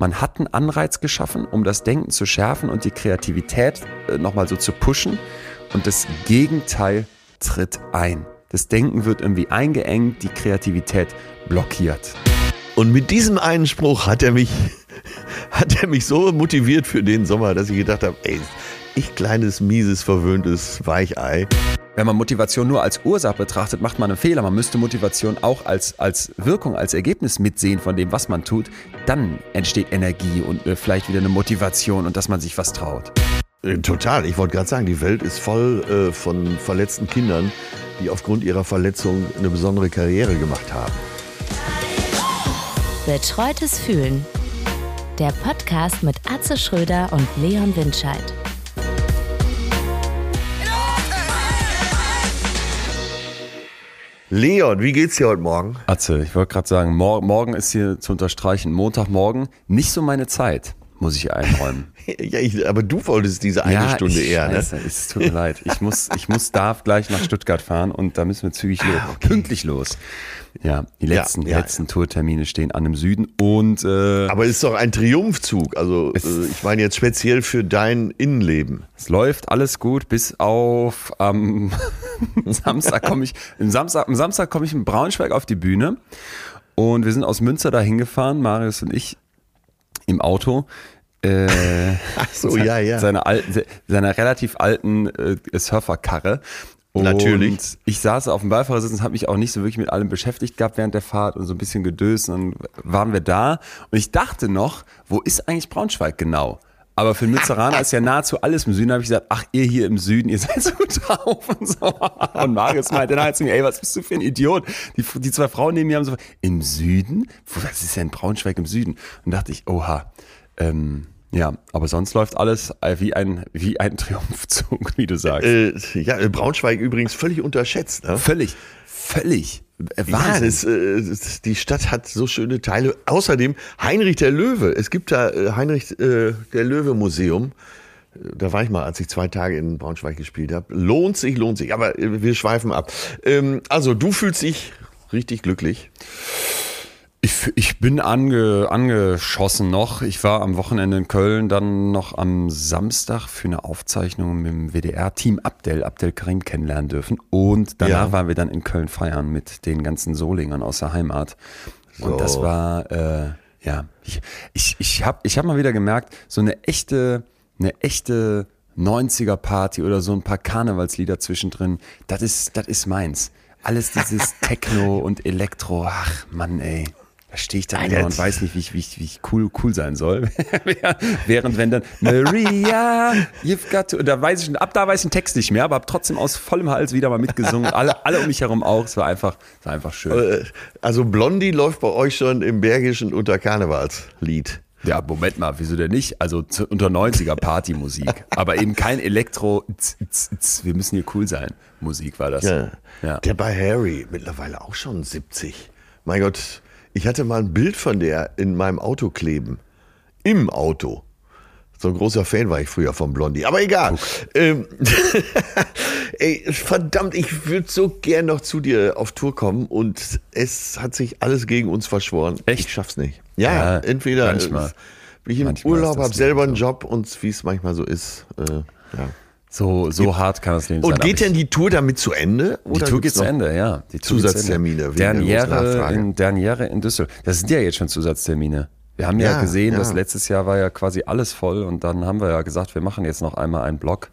man hat einen Anreiz geschaffen, um das Denken zu schärfen und die Kreativität äh, nochmal so zu pushen. Und das Gegenteil tritt ein. Das Denken wird irgendwie eingeengt, die Kreativität blockiert. Und mit diesem einen Spruch hat er mich, hat er mich so motiviert für den Sommer, dass ich gedacht habe, ey, ich kleines, mieses, verwöhntes Weichei. Wenn man Motivation nur als Ursache betrachtet, macht man einen Fehler. Man müsste Motivation auch als, als Wirkung, als Ergebnis mitsehen von dem, was man tut. Dann entsteht Energie und äh, vielleicht wieder eine Motivation und dass man sich was traut. Äh, Total. Ich wollte gerade sagen, die Welt ist voll äh, von verletzten Kindern, die aufgrund ihrer Verletzung eine besondere Karriere gemacht haben. Betreutes Fühlen. Der Podcast mit Atze Schröder und Leon Windscheid. Leon, wie geht's dir heute Morgen? Atze, ich wollte gerade sagen, mor morgen ist hier zu unterstreichen, Montagmorgen, nicht so meine Zeit, muss ich einräumen. Ja, ich, aber du wolltest diese eine Stunde ich, eher, ne? scheiße, Es tut mir leid. Ich muss, ich muss da gleich nach Stuttgart fahren und da müssen wir zügig los, Ah, okay. pünktlich los. Ja, die Ja, letzten, ja. letzten Tourtermine stehen an im Süden und äh, Aber es ist doch ein Triumphzug. Also äh, ich meine jetzt speziell für dein Innenleben. es läuft alles gut, bis auf am Samstag komme ich, am Samstag, am Samstag komme ich in Braunschweig auf die Bühne und wir sind aus Münster dahin gefahren, Marius und ich im Auto. Äh, Ach so, ja, ja. Seiner, alten, seiner relativ alten äh, Surferkarre. Und Natürlich. ich saß auf dem Beifahrersitz und habe mich auch nicht so wirklich mit allem beschäftigt gehabt während der Fahrt und so ein bisschen gedöst. Und dann waren wir da und ich dachte noch, wo ist eigentlich Braunschweig genau? Aber für den Münsteraner ist ja nahezu alles im Süden. Da habe ich gesagt, ach, ihr hier im Süden, ihr seid so drauf und so. Und Marius meinte dann halt zu mir, ey, was bist du für ein Idiot? Die, die zwei Frauen neben mir haben so, im Süden? Wo- Was ist denn Braunschweig im Süden? Und dachte ich, oha, ähm, ja, aber sonst läuft alles äh, wie ein, wie ein Triumphzug, wie du sagst. Äh, ja, äh, Braunschweig übrigens völlig unterschätzt. Ne? Völlig, völlig. Äh, Ja, Wahnsinn. das, äh, das, die Stadt hat so schöne Teile. Außerdem Heinrich der Löwe. Es gibt da Heinrich äh, der Löwe Museum. Da war ich mal, als ich zwei Tage in Braunschweig gespielt habe. Lohnt sich, lohnt sich. Aber wir schweifen ab. Ähm, also du fühlst dich richtig glücklich. Ich, ich bin ange, angeschossen noch. Ich war am Wochenende in Köln, dann noch am Samstag für eine Aufzeichnung mit dem WDR-Team Abdel, Abdel Karim kennenlernen dürfen. Und danach Ja. waren wir dann in Köln feiern mit den ganzen Solingern aus der Heimat. Und So. das war, äh, ja, ich, ich, ich habe ich hab mal wieder gemerkt, so eine echte, eine echte 90er Party oder so ein paar Karnevalslieder zwischendrin, das ist, das ist meins. Alles dieses Techno und Elektro, ach Mann, ey. Da stehe ich dann Nein, jetzt- und weiß nicht, wie ich, wie ich, wie ich cool, cool sein soll. Während wenn dann Maria, you've got to, und da weiß ich, ab da weiß ich den Text nicht mehr, aber habe trotzdem aus vollem Hals wieder mal mitgesungen. Alle, alle um mich herum auch. Es war einfach, es war einfach schön. Äh, also Blondie läuft bei euch schon im Bergischen unter Karnevalslied. Ja, Moment mal, wieso denn nicht? Also unter 90er Partymusik, aber eben kein Elektro, tz, tz, tz, wir müssen hier cool sein. Musik war das. Ja. Ja. Der bei Harry, mittlerweile auch schon 70. Mein Gott, ich hatte mal ein Bild von der in meinem Auto kleben. Im Auto. So ein großer Fan war ich früher von Blondie. Aber egal. Ähm, ey, verdammt, ich würde so gern noch zu dir auf Tour kommen und es hat sich alles gegen uns verschworen. Echt? Ich schaff's nicht. Ja, Ja, entweder manchmal. äh, bin ich im Manchmal Urlaub, hab selber einen. Job und wie es manchmal so ist. Äh, ja. So, so hart kann das Leben sein. Und geht denn die Tour damit zu Ende? Die Tour geht zu Ende, ja. Die Tour Zusatztermine Derniere in, Derniere in Düsseldorf. Das sind ja jetzt schon Zusatztermine. Wir haben ja, Ja, gesehen, ja. dass letztes Jahr war ja quasi alles voll und dann haben wir ja gesagt, wir machen jetzt noch einmal einen Block.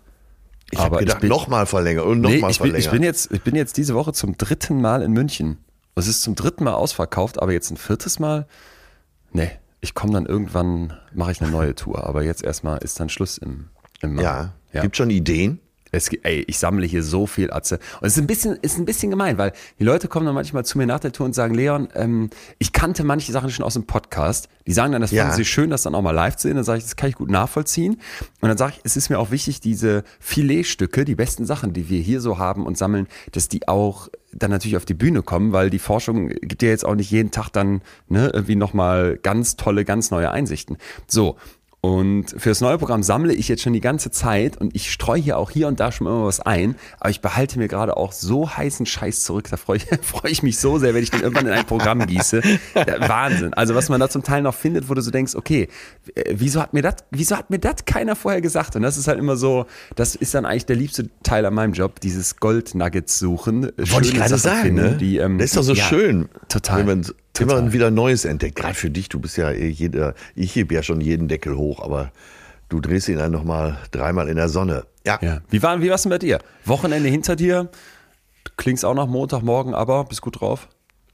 Ich habe Aber gedacht, nochmal verlängern und Nee, nochmal bin, verlängern. ich, bin jetzt, ich bin jetzt diese Woche zum dritten Mal in München. Es ist zum dritten Mal ausverkauft, aber jetzt ein viertes Mal? Nee, ich komme dann irgendwann, mache ich eine neue Tour. Aber jetzt erstmal ist dann Schluss im, im Mai. ja. Ja. gibt schon Ideen. Es, ey, ich sammle hier so viel Atze. Und es ist ein bisschen, ist ein bisschen gemein, weil die Leute kommen dann manchmal zu mir nach der Tour und sagen, Leon, ähm, ich kannte manche Sachen schon aus dem Podcast. Die sagen dann, das Ja. fanden sie schön, das dann auch mal live zu sehen. Dann sage ich, das kann ich gut nachvollziehen. Und dann sage ich, es ist mir auch wichtig, diese Filetstücke, die besten Sachen, die wir hier so haben und sammeln, dass die auch dann natürlich auf die Bühne kommen, weil die Forschung gibt ja jetzt auch nicht jeden Tag dann ne, irgendwie nochmal ganz tolle, ganz neue Einsichten. So. Und für das neue Programm sammle ich jetzt schon die ganze Zeit und ich streue hier auch hier und da schon immer was ein. Aber ich behalte mir gerade auch so heißen Scheiß zurück. Da freue ich, freue ich mich so sehr, wenn ich den irgendwann in ein Programm gieße. Ja, Wahnsinn. Also was man da zum Teil noch findet, wo du so denkst, okay, wieso hat mir das, wieso hat mir das keiner vorher gesagt? Und das ist halt immer so, das ist dann eigentlich der liebste Teil an meinem Job, dieses Gold-Nuggets suchen. Wollte ich gerade sagen, finden, ne? die, ähm, das ist doch so ja, schön. Total. Total. immer wieder Neues entdeckt. Gerade für dich, du bist ja eh jeder, ich heb ja schon jeden Deckel hoch, aber du drehst ihn dann nochmal dreimal in der Sonne. Ja. Ja. Wie war, wie war's denn bei dir? Wochenende hinter dir? Du klingst auch nach Montagmorgen, aber bist gut drauf?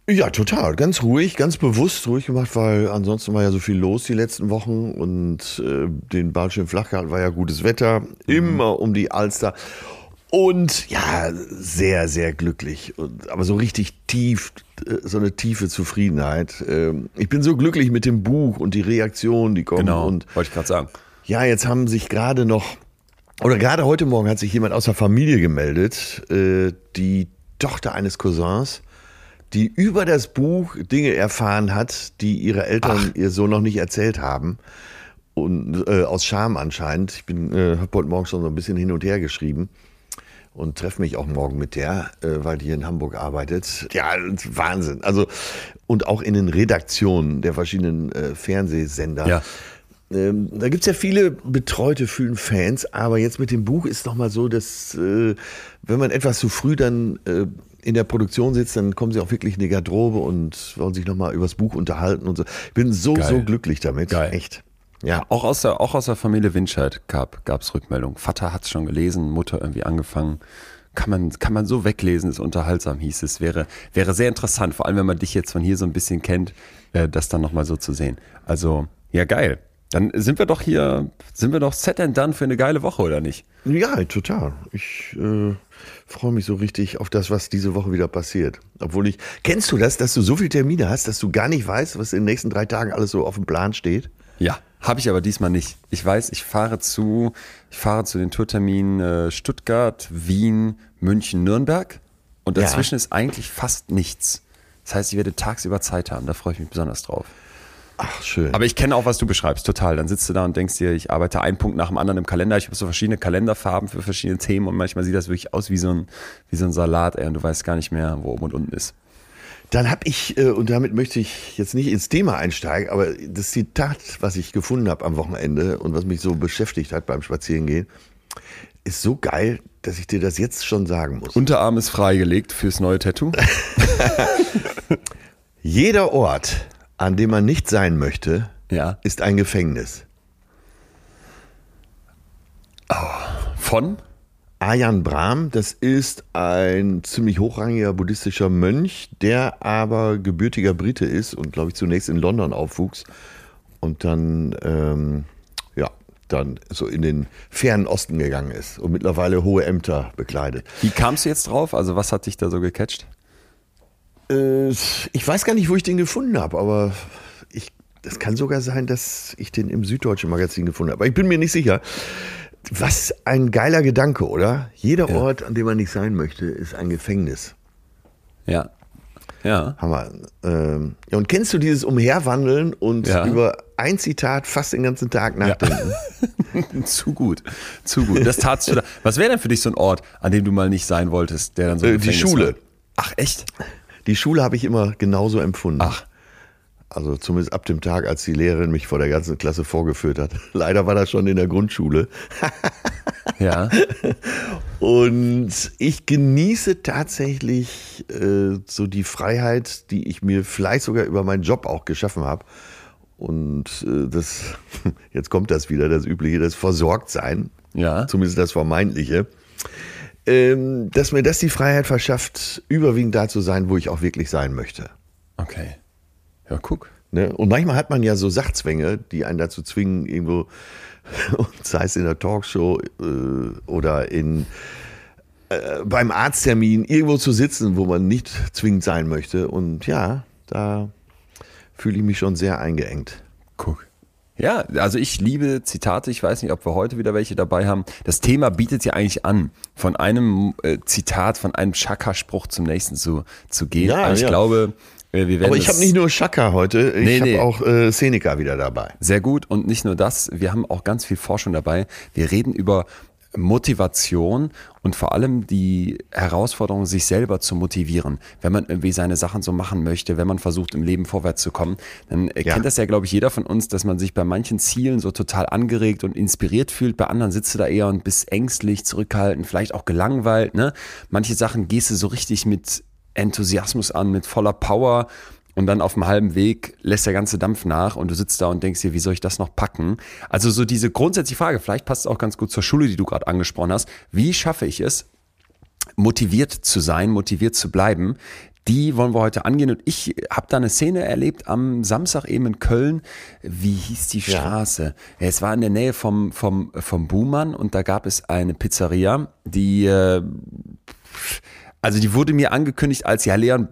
Ja, total. Ganz ruhig, ganz bewusst ruhig gemacht, weil ansonsten war ja so viel los die letzten Wochen und äh, den Ballschirm flach gehalten, war ja gutes Wetter, immer um die Alster. Und ja, sehr, sehr glücklich. Und, aber so richtig tief, äh, so eine tiefe Zufriedenheit. Ähm, ich bin so glücklich mit dem Buch und die Reaktionen, die kommen. Und wollte ich gerade sagen. ja, jetzt haben sich gerade noch, oder gerade heute Morgen hat sich jemand aus der Familie gemeldet, äh, die Tochter eines Cousins, die über das Buch Dinge erfahren hat, die ihre Eltern ihr so noch nicht erzählt haben. Und äh, aus Scham anscheinend. Ich bin, äh, habe heute Morgen schon so ein bisschen hin und her geschrieben und treffe mich auch morgen mit der, äh, weil die hier in Hamburg arbeitet. Ja, Wahnsinn. Also und auch in den Redaktionen der verschiedenen äh, Fernsehsender. Ja. Ähm, da gibt's ja viele betreute Fans, aber jetzt mit dem Buch ist nochmal so, dass äh, wenn man etwas zu früh dann äh, in der Produktion sitzt, dann kommen sie auch wirklich in die Garderobe und wollen sich nochmal übers Buch unterhalten und so. Ich bin so, Geil. so glücklich damit. Geil. Echt. Ja. Auch aus der, auch aus der Familie Winscheid gab es Rückmeldungen. Vater hat es schon gelesen, Mutter irgendwie angefangen. Kann man, kann man so weglesen, ist unterhaltsam, hieß es. Wäre, wäre sehr interessant, vor allem wenn man dich jetzt von hier so ein bisschen kennt, äh, das dann nochmal so zu sehen. Also, ja, geil. Dann sind wir doch hier, sind wir doch set and done für eine geile Woche, oder nicht? Ja, total. Ich äh, freue mich so richtig auf das, was diese Woche wieder passiert. Obwohl ich, kennst du das, dass du so viele Termine hast, dass du gar nicht weißt, was in den nächsten drei Tagen alles so auf dem Plan steht? Ja, habe ich aber diesmal nicht. Ich weiß, ich fahre zu, ich fahre zu den Tourterminen äh, Stuttgart, Wien, München, Nürnberg und Ja. dazwischen ist eigentlich fast nichts. Das heißt, ich werde tagsüber Zeit haben, da freue ich mich besonders drauf. Ach, schön. Aber ich kenne auch, was du beschreibst, total. Dann sitzt du da und denkst dir, ich arbeite einen Punkt nach dem anderen im Kalender. Ich habe so verschiedene Kalenderfarben für verschiedene Themen und manchmal sieht das wirklich aus wie so ein, wie so ein Salat, ey, und du weißt gar nicht mehr, wo oben und unten ist. Dann habe ich, äh, und damit möchte ich jetzt nicht ins Thema einsteigen, aber das Zitat, was ich gefunden habe am Wochenende und was mich so beschäftigt hat beim Spazierengehen, ist so geil, dass ich dir das jetzt schon sagen muss. Unterarm ist freigelegt fürs neue Tattoo. Jeder Ort, an dem man nicht sein möchte, Ja. ist ein Gefängnis. Von? Ayan Brahm, das ist ein ziemlich hochrangiger buddhistischer Mönch, der aber gebürtiger Brite ist und glaube ich zunächst in London aufwuchs und dann ähm, ja dann so in den fernen Osten gegangen ist und mittlerweile hohe Ämter bekleidet. Wie kamst du jetzt drauf? Also was hat dich da so gecatcht? Äh, ich weiß gar nicht, wo ich den gefunden habe, aber ich, das kann sogar sein, dass ich den im Süddeutschen Magazin gefunden habe. Aber ich bin mir nicht sicher. Was ein geiler Gedanke, oder? Jeder Ja. Ort, an dem man nicht sein möchte, ist ein Gefängnis. Ja. Ja. Hammer. Ähm, ja, und kennst du dieses Umherwandeln und Ja. über ein Zitat fast den ganzen Tag nachdenken? zu gut. Zu gut. Das tatst du da. Was wäre denn für dich so ein Ort, an dem du mal nicht sein wolltest, der dann so ein Äh, die Schule. war? Ach, echt? Die Schule habe ich immer genauso empfunden. Ach. Also zumindest ab dem Tag, als die Lehrerin mich vor der ganzen Klasse vorgeführt hat. Leider war das schon in der Grundschule. Ja. Und ich genieße tatsächlich äh, so die Freiheit, die ich mir vielleicht sogar über meinen Job auch geschaffen habe. Und äh, das, jetzt kommt das wieder, das Übliche, das Versorgtsein. Ja. Zumindest das Vermeintliche. Ähm, dass mir das die Freiheit verschafft, überwiegend da zu sein, wo ich auch wirklich sein möchte. Okay. Ja, guck. Ne? Und manchmal hat man ja so Sachzwänge, die einen dazu zwingen, irgendwo, sei es in der Talkshow äh, oder in, äh, beim Arzttermin, irgendwo zu sitzen, wo man nicht zwingend sein möchte. Und ja, da fühle ich mich schon sehr eingeengt. Guck. Ja, also ich liebe Zitate. Ich weiß nicht, ob wir heute wieder welche dabei haben. Das Thema bietet ja eigentlich an, von einem äh, Zitat, von einem Chakra-Spruch zum nächsten zu, zu gehen. Ja, Aber ich ja. glaube, Aber ich habe nicht nur Chaka heute, ich Nee, habe nee. auch äh, Seneca wieder dabei. Sehr gut. Und nicht nur das, wir haben auch ganz viel Forschung dabei. Wir reden über Motivation und vor allem die Herausforderung, sich selber zu motivieren. Wenn man irgendwie seine Sachen so machen möchte, wenn man versucht, im Leben vorwärts zu kommen, dann äh, Ja. kennt das ja, glaube ich, jeder von uns, dass man sich bei manchen Zielen so total angeregt und inspiriert fühlt. Bei anderen sitzt du da eher und bist ängstlich, zurückhaltend, vielleicht auch gelangweilt. Ne? Manche Sachen gehst du so richtig mit Enthusiasmus an, mit voller Power. Und dann auf dem halben Weg lässt der ganze Dampf nach und du sitzt da und denkst dir, wie soll ich das noch packen? Also so diese grundsätzliche Frage, vielleicht passt es auch ganz gut zur Schule, die du gerade angesprochen hast. Wie schaffe ich es, motiviert zu sein, motiviert zu bleiben? Die wollen wir heute angehen und ich habe da eine Szene erlebt am Samstag eben in Köln. Wie hieß die Straße? Ja. Es war in der Nähe vom, vom, vom Buhmann und da gab es eine Pizzeria, die äh, also die wurde mir angekündigt als, ja Leon,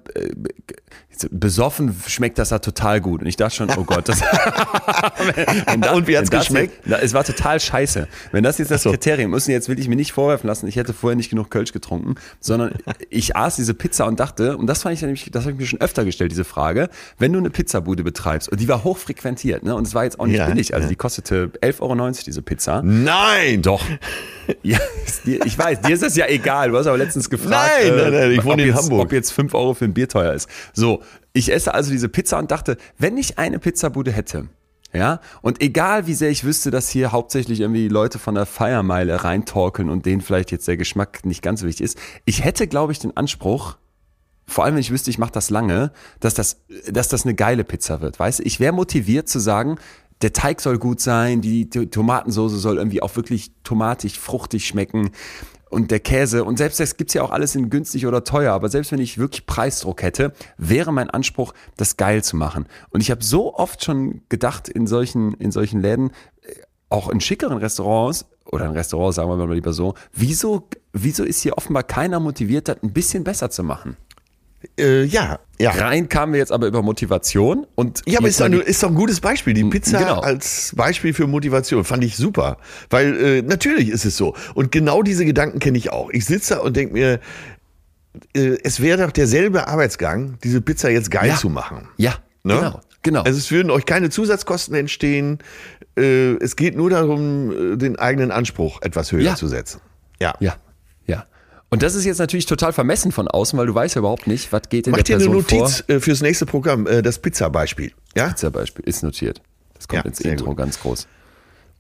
äh, besoffen schmeckt das da total gut. Und ich dachte schon, oh Gott, das Wenn da- Und wie hat's das geschmeckt? Jetzt, es war total scheiße. Wenn das jetzt das so. Kriterium ist, und jetzt will ich mir nicht vorwerfen lassen, ich hätte vorher nicht genug Kölsch getrunken, sondern ich aß diese Pizza und dachte, und das fand ich nämlich, das habe ich mir schon öfter gestellt, diese Frage, wenn du eine Pizzabude betreibst, und die war hochfrequentiert, ne, und es war jetzt auch nicht Ja, billig, also ja. die kostete 11,90 Euro, diese Pizza. Nein! Doch. Ja, dir, ich weiß, dir ist das ja egal. Du hast aber letztens gefragt, Nein, nein, nein, ich ob wohne in jetzt, Hamburg. ob jetzt 5 Euro für ein Bier teuer ist. So, ich esse also diese Pizza und dachte, wenn ich eine Pizzabude hätte, ja, und egal wie sehr ich wüsste, dass hier hauptsächlich irgendwie Leute von der Feiermeile reintorkeln und denen vielleicht jetzt der Geschmack nicht ganz so wichtig ist, ich hätte, glaube ich, den Anspruch, vor allem wenn ich wüsste, ich mache das lange, dass das, dass das eine geile Pizza wird. Weißt du, ich wäre motiviert zu sagen, der Teig soll gut sein, die Tomatensoße soll irgendwie auch wirklich tomatig, fruchtig schmecken und der Käse. Und selbst das gibt's ja auch alles in günstig oder teuer, aber selbst wenn ich wirklich Preisdruck hätte, wäre mein Anspruch, das geil zu machen. Und ich habe so oft schon gedacht in solchen, in solchen Läden, äh, auch in schickeren Restaurants, oder in Restaurants, sagen wir mal lieber so, wieso, wieso ist hier offenbar keiner motiviert, das ein bisschen besser zu machen? Äh, ja, ja. Rein kamen wir jetzt aber über Motivation und Ja, aber ist doch, ein- ist doch ein gutes Beispiel. Die Pizza genau. als Beispiel für Motivation fand ich super. Weil äh, natürlich ist es so. Und genau diese Gedanken kenne ich auch. Ich sitze da und denke mir, äh, es wäre doch derselbe Arbeitsgang, diese Pizza jetzt geil Ja. zu machen. ja, Ne? genau, genau. Also es würden euch keine Zusatzkosten entstehen. Äh, es geht nur darum, äh, den eigenen Anspruch etwas höher Ja. zu setzen. Ja, ja. Und das ist jetzt natürlich total vermessen von außen, weil du weißt ja überhaupt nicht, was geht in Mach der dir eine Person Notiz vor. äh, fürs nächste Programm, äh, das Pizza-Beispiel. Ja? Pizza-Beispiel ist notiert. Das kommt Ja, ins Intro gut. ganz groß.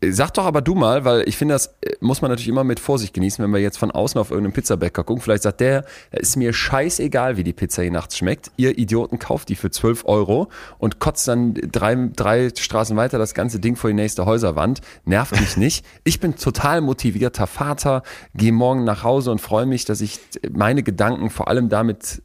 Sag doch aber du mal, weil ich finde, das äh, muss man natürlich immer mit Vorsicht genießen, wenn wir jetzt von außen auf irgendeinen Pizzabäcker gucken. Vielleicht sagt der, ist mir scheißegal, wie die Pizza hier nachts schmeckt. Ihr Idioten kauft die für 12 Euro und kotzt dann drei, drei Straßen weiter das ganze Ding vor die nächste Häuserwand. Nervt mich nicht. Ich bin total motivierter Vater, gehe morgen nach Hause und freue mich, dass ich meine Gedanken vor allem damit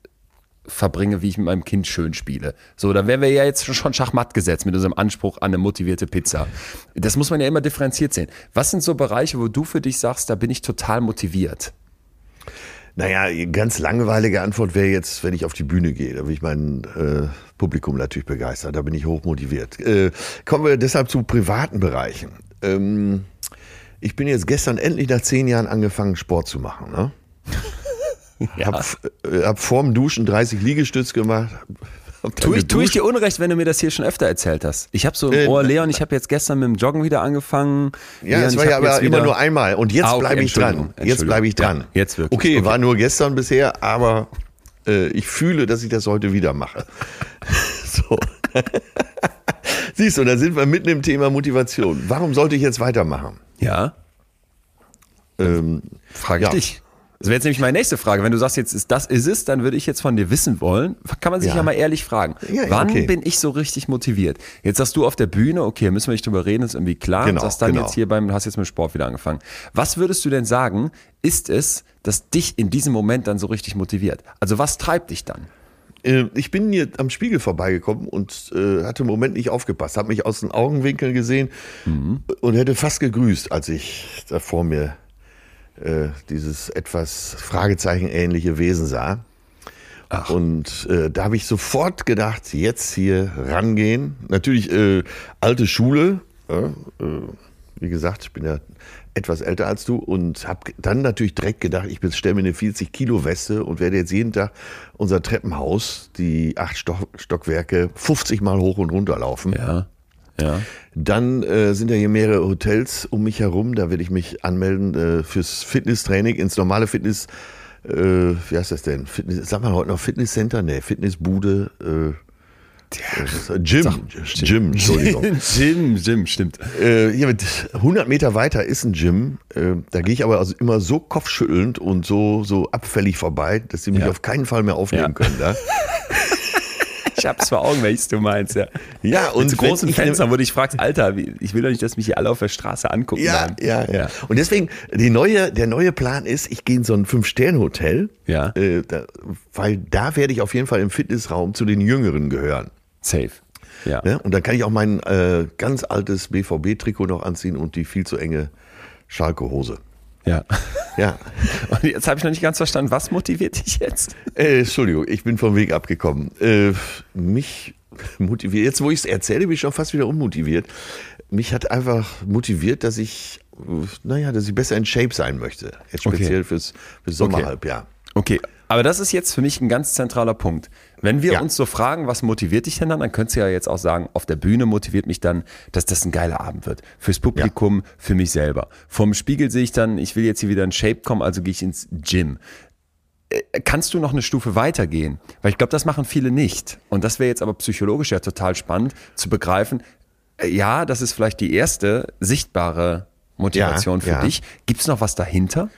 verbringe, wie ich mit meinem Kind schön spiele. So, da wären wir ja jetzt schon Schachmatt gesetzt mit unserem Anspruch an eine motivierte Pizza. Das muss man ja immer differenziert sehen. Was sind so Bereiche, wo du für dich sagst, da bin ich total motiviert? Naja, ganz langweilige Antwort wäre jetzt, wenn ich auf die Bühne gehe. Da will ich mein äh, Publikum natürlich begeistern. Da bin ich hochmotiviert. Äh, kommen wir deshalb zu privaten Bereichen. Ähm, ich bin jetzt gestern endlich nach zehn Jahren angefangen, Sport zu machen. Ne? Ja. Hab, äh, hab vorm Duschen 30 Liegestütz gemacht. Hab dann Tu ich, tu ich dir Unrecht, wenn du mir das hier schon öfter erzählt hast. Ich habe so im Äh, Ohr, Leon, ich habe jetzt gestern mit dem Joggen wieder angefangen. Ja, Leon, ich war ja aber immer nur einmal. Und jetzt Ah, okay, bleibe ich dran. Jetzt bleibe ich dran. Ja, jetzt wirklich. Okay, Okay. war nur gestern bisher, aber äh, ich fühle, dass ich das heute wieder mache. so. Siehst du, da sind wir mitten im Thema Motivation. Warum sollte ich jetzt weitermachen? Ja, Ähm, frage ich Ja. dich. Das wäre jetzt nämlich meine nächste Frage. Wenn du sagst, jetzt ist das ist es, dann würde ich jetzt von dir wissen wollen. Kann man sich ja, Ja. mal ehrlich fragen. Ja, ja, Wann okay. bin ich so richtig motiviert? Jetzt sagst du auf der Bühne, okay, müssen wir nicht drüber reden, ist irgendwie klar. Genau, und sagst dann genau. jetzt hier beim, du hast jetzt mit Sport wieder angefangen. Was würdest du denn sagen, ist es, dass dich in diesem Moment dann so richtig motiviert? Also was treibt dich dann? äh, ich bin hier am Spiegel vorbeigekommen und äh, hatte im Moment nicht aufgepasst, habe mich aus den Augenwinkeln gesehen und hätte fast gegrüßt, als ich da vor mir äh, dieses etwas Fragezeichen-ähnliche Wesen sah. Und äh, da habe ich sofort gedacht, jetzt hier rangehen. Natürlich äh, alte Schule, äh, äh, wie gesagt, ich bin ja etwas älter als du und habe dann natürlich direkt gedacht, ich bestelle mir eine 40 Kilo Weste und werde jetzt jeden Tag unser Treppenhaus, die acht Stock Stockwerke, 50 Mal hoch und runter laufen. Ja. Ja. Dann äh, sind ja hier mehrere Hotels um mich herum. Da werde ich mich anmelden äh, fürs Fitnesstraining, ins normale Fitness. Äh, wie heißt das denn? Fitness, sag mal heute noch Fitnesscenter? Nee, Fitnessbude. Äh, ja, Gym, Gym, Entschuldigung. Gym, Gym, stimmt. Äh, hier mit 100 Meter weiter ist ein Gym. Äh, da gehe ich aber also immer so kopfschüttelnd und so, so abfällig vorbei, dass sie mich Ja. auf keinen Fall mehr aufnehmen Ja. können. Da. Ich hab's vor Augen, welches du meinst, ja. Ja, Und und so großen Fenstern, wo du dich fragst, Alter, ich will doch nicht, dass mich hier alle auf der Straße angucken. Ja, ja, ja, Ja. Und deswegen, die neue, der neue Plan ist, ich gehe in so ein Fünf-Sterne-Hotel, Ja. äh, da, weil da werde ich auf jeden Fall im Fitnessraum zu den Jüngeren gehören. Safe. Ja. Ne? Und dann kann ich auch mein äh, ganz altes BVB-Trikot noch anziehen und die viel zu enge Schalke-Hose. ja. Ja, Und jetzt habe ich noch nicht ganz verstanden, was motiviert dich jetzt? äh, Entschuldigung, ich bin vom Weg abgekommen. Äh, mich motiviert, jetzt wo ich es erzähle, bin ich schon fast wieder unmotiviert. Mich hat einfach motiviert, dass ich, naja, dass ich besser in Shape sein möchte. Jetzt Okay. speziell fürs, fürs Sommerhalbjahr. Okay, aber das ist jetzt für mich ein ganz zentraler Punkt. Wenn wir Ja. uns so fragen, was motiviert dich denn dann, dann könntest du ja jetzt auch sagen, auf der Bühne motiviert mich dann, dass das ein geiler Abend wird. Fürs Publikum, für mich selber. Vom Spiegel sehe ich dann, ich will jetzt hier wieder in Shape kommen, also gehe ich ins Gym. Äh, Kannst du noch eine Stufe weitergehen? Weil ich glaube, das machen viele nicht. Und das wäre jetzt aber psychologisch ja total spannend zu begreifen. äh, Ja, das ist vielleicht die erste sichtbare Motivation Ja, für ja. dich. Gibt es noch was dahinter?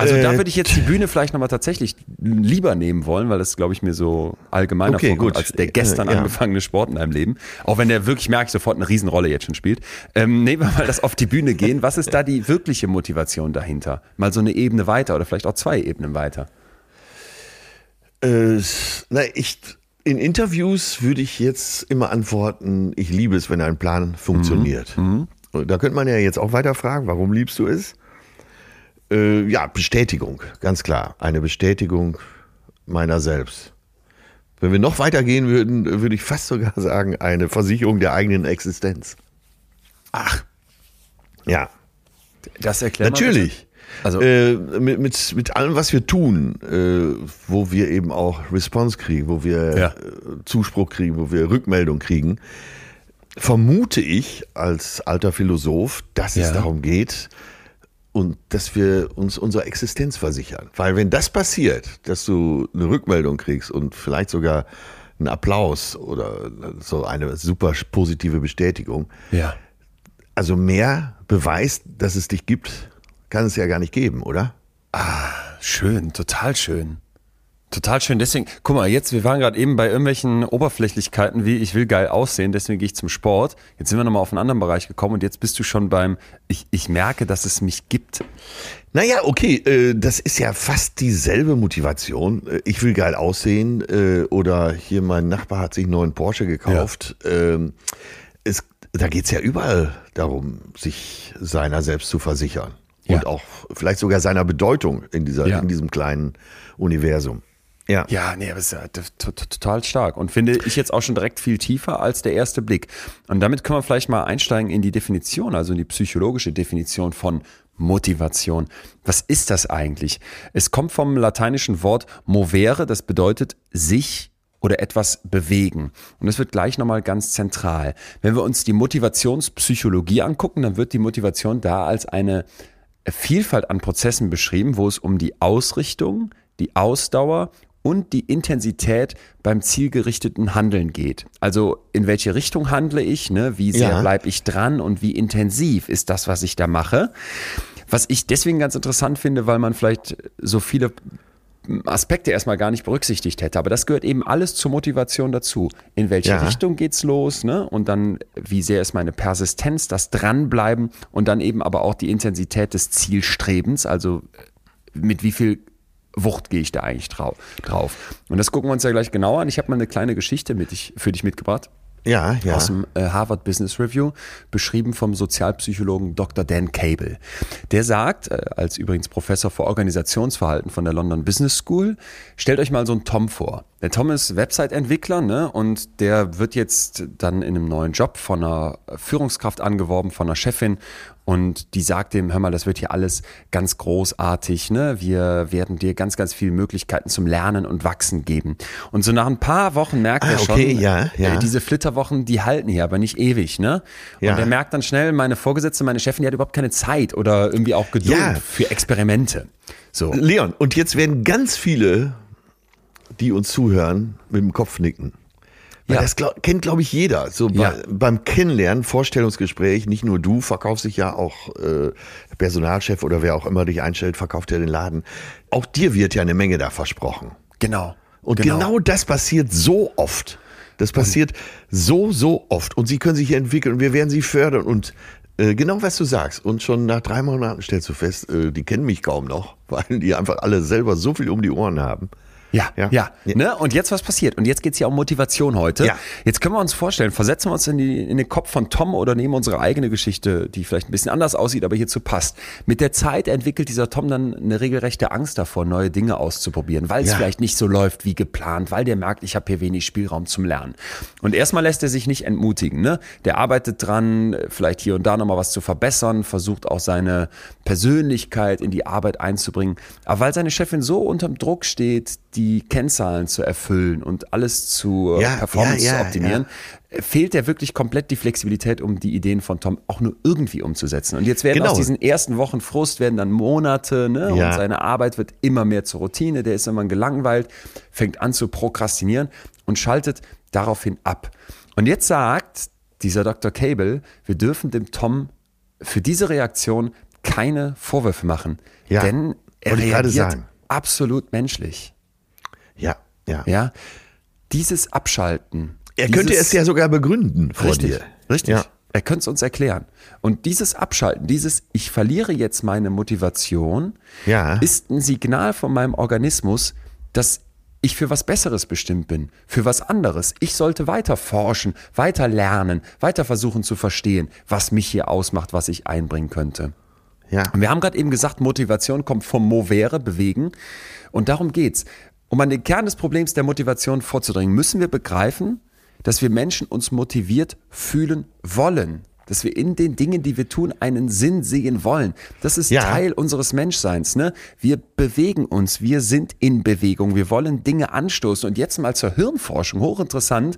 Also da Äh, würde ich jetzt die Bühne vielleicht nochmal tatsächlich lieber nehmen wollen, weil das, glaube ich, mir so allgemeiner Okay, vorkommt als der gestern Äh, ja. angefangene Sport in deinem Leben. Auch wenn der wirklich, merke ich, sofort eine Riesenrolle jetzt schon spielt. Ähm, nehmen wir mal das auf die Bühne gehen. Was ist da die wirkliche Motivation dahinter? Mal so eine Ebene weiter oder vielleicht auch zwei Ebenen weiter. Äh, na, ich, in Interviews würde ich jetzt immer antworten, ich liebe es, wenn ein Plan funktioniert. Und Da könnte man ja jetzt auch weiter fragen, warum liebst du es? Äh, ja, Bestätigung, ganz klar. Eine Bestätigung meiner selbst. Wenn wir noch weiter gehen würden, würde ich fast sogar sagen, eine Versicherung der eigenen Existenz. Ach, Ja, das erklärt natürlich. Also- äh, mit, mit, mit allem, was wir tun, äh, wo wir eben auch Response kriegen, wo wir Ja. äh, Zuspruch kriegen, wo wir Rückmeldung kriegen, vermute ich als alter Philosoph, dass es Ja. darum geht und dass wir uns unsere Existenz versichern. Weil wenn das passiert, dass du eine Rückmeldung kriegst und vielleicht sogar einen Applaus oder so eine super positive Bestätigung, Ja. also mehr beweist, dass es dich gibt, kann es ja gar nicht geben, oder? Schön, total schön. Total schön. Deswegen, guck mal, jetzt, wir waren gerade eben bei irgendwelchen Oberflächlichkeiten wie ich will geil aussehen, deswegen gehe ich zum Sport. Jetzt sind wir nochmal auf einen anderen Bereich gekommen und jetzt bist du schon beim, ich, ich merke, dass es mich gibt. Naja, okay, äh, das ist ja fast dieselbe Motivation. Äh, Ich will geil aussehen äh, oder hier mein Nachbar hat sich einen neuen Porsche gekauft. Ähm, es, da geht's ja überall darum, sich seiner selbst zu versichern. Ja. Und auch vielleicht sogar seiner Bedeutung in, dieser, Ja. in diesem kleinen Universum. Ja. Ja, nee, aber ist total stark und finde ich jetzt auch schon direkt viel tiefer als der erste Blick. Und damit können wir vielleicht mal einsteigen in die Definition, also in die psychologische Definition von Motivation. Was ist das eigentlich? Es kommt vom lateinischen Wort movere, das bedeutet sich oder etwas bewegen. Und das wird gleich nochmal ganz zentral. Wenn wir uns die Motivationspsychologie angucken, dann wird die Motivation da als eine Vielfalt an Prozessen beschrieben, wo es um die Ausrichtung, die Ausdauer und die Intensität beim zielgerichteten Handeln geht. Also in welche Richtung handle ich, ne? wie sehr Ja. bleibe ich dran und wie intensiv ist das, was ich da mache. Was ich deswegen ganz interessant finde, weil man vielleicht so viele Aspekte erstmal gar nicht berücksichtigt hätte. Aber das gehört eben alles zur Motivation dazu. In welche Ja. Richtung geht's los, ne? Und dann, wie sehr ist meine Persistenz, das Dranbleiben und dann eben aber auch die Intensität des Zielstrebens, also mit wie viel Wucht gehe ich da eigentlich drau drauf. Und das gucken wir uns ja gleich genauer an. Ich habe mal eine kleine Geschichte mit ich, für dich mitgebracht. Ja, ja. Aus dem äh, Harvard Business Review, beschrieben vom Sozialpsychologen Dr. Dan Cable. Der sagt, äh, als übrigens Professor für Organisationsverhalten von der London Business School, stellt euch mal so einen Tom vor. Der Tom ist Website-Entwickler ne? und der wird jetzt dann in einem neuen Job von einer Führungskraft angeworben, von einer Chefin und die sagt ihm, hör mal, das wird hier alles ganz großartig. Ne? Wir werden dir ganz, ganz viele Möglichkeiten zum Lernen und Wachsen geben. Und so nach ein paar Wochen merkt Ah, er schon, okay, ja, ja. äh, diese Flitterwochen, die halten hier, aber nicht ewig. Ne? Ja. Und er merkt dann schnell, meine Vorgesetzte, meine Chefin, die hat überhaupt keine Zeit oder irgendwie auch Geduld Ja. für Experimente. So. Leon, und jetzt werden ganz viele, die uns zuhören, mit dem Kopf nicken. Weil Ja. das glaub, kennt, glaube ich, jeder. So bei, Ja. beim Kennenlernen, Vorstellungsgespräch, nicht nur du verkaufst dich ja auch äh, Personalchef oder wer auch immer dich einstellt, verkauft ja den Laden. Auch dir wird ja eine Menge da versprochen. Genau. Und genau, das passiert so oft. Das passiert so, so oft. Und sie können sich hier entwickeln und wir werden sie fördern. Und äh, genau was du sagst. Und schon nach drei Monaten stellst du fest, äh, die kennen mich kaum noch, weil die einfach alle selber so viel um die Ohren haben. Ja, Ja. ja. Ne? Und jetzt was passiert? Und jetzt geht's ja um Motivation heute. Ja. Jetzt können wir uns vorstellen, versetzen wir uns in, die, in den Kopf von Tom oder nehmen unsere eigene Geschichte, die vielleicht ein bisschen anders aussieht, aber hierzu passt. Mit der Zeit entwickelt dieser Tom dann eine regelrechte Angst davor, neue Dinge auszuprobieren, weil es Ja. vielleicht nicht so läuft wie geplant, weil der merkt, ich habe hier wenig Spielraum zum Lernen. Und erstmal lässt er sich nicht entmutigen. Ne? Der arbeitet dran, vielleicht hier und da nochmal was zu verbessern, versucht auch seine Persönlichkeit in die Arbeit einzubringen. Aber weil seine Chefin so unterm Druck steht, die Kennzahlen zu erfüllen und alles zu äh, Ja, Performance ja, ja, zu optimieren, fehlt er wirklich komplett die Flexibilität, um die Ideen von Tom auch nur irgendwie umzusetzen. Und jetzt werden Genau. aus diesen ersten Wochen Frust werden dann Monate ne? Ja. und seine Arbeit wird immer mehr zur Routine, der ist immer gelangweilt, fängt an zu prokrastinieren und schaltet daraufhin ab. Und jetzt sagt dieser Dr. Cable, wir dürfen dem Tom für diese Reaktion keine Vorwürfe machen, Ja, denn er reagiert absolut menschlich. Ja, ja. Ja, dieses Abschalten. Er könnte dieses- es ja sogar begründen vor richtig, dir. Richtig. Ja. Er könnte es uns erklären. Und dieses Abschalten, dieses Ich verliere jetzt meine Motivation, Ja. ist ein Signal von meinem Organismus, dass ich für was Besseres bestimmt bin, für was anderes. Ich sollte weiter forschen, weiter lernen, weiter versuchen zu verstehen, was mich hier ausmacht, was ich einbringen könnte. Ja. Und wir haben gerade eben gesagt, Motivation kommt vom Movere, bewegen. Und darum geht's. Um an den Kern des Problems der Motivation vorzudringen, müssen wir begreifen, dass wir Menschen uns motiviert fühlen wollen. Dass wir in den Dingen, die wir tun, einen Sinn sehen wollen. Das ist Ja. Teil unseres Menschseins. Ne? Wir bewegen uns, wir sind in Bewegung, wir wollen Dinge anstoßen. Und jetzt mal zur Hirnforschung, hochinteressant.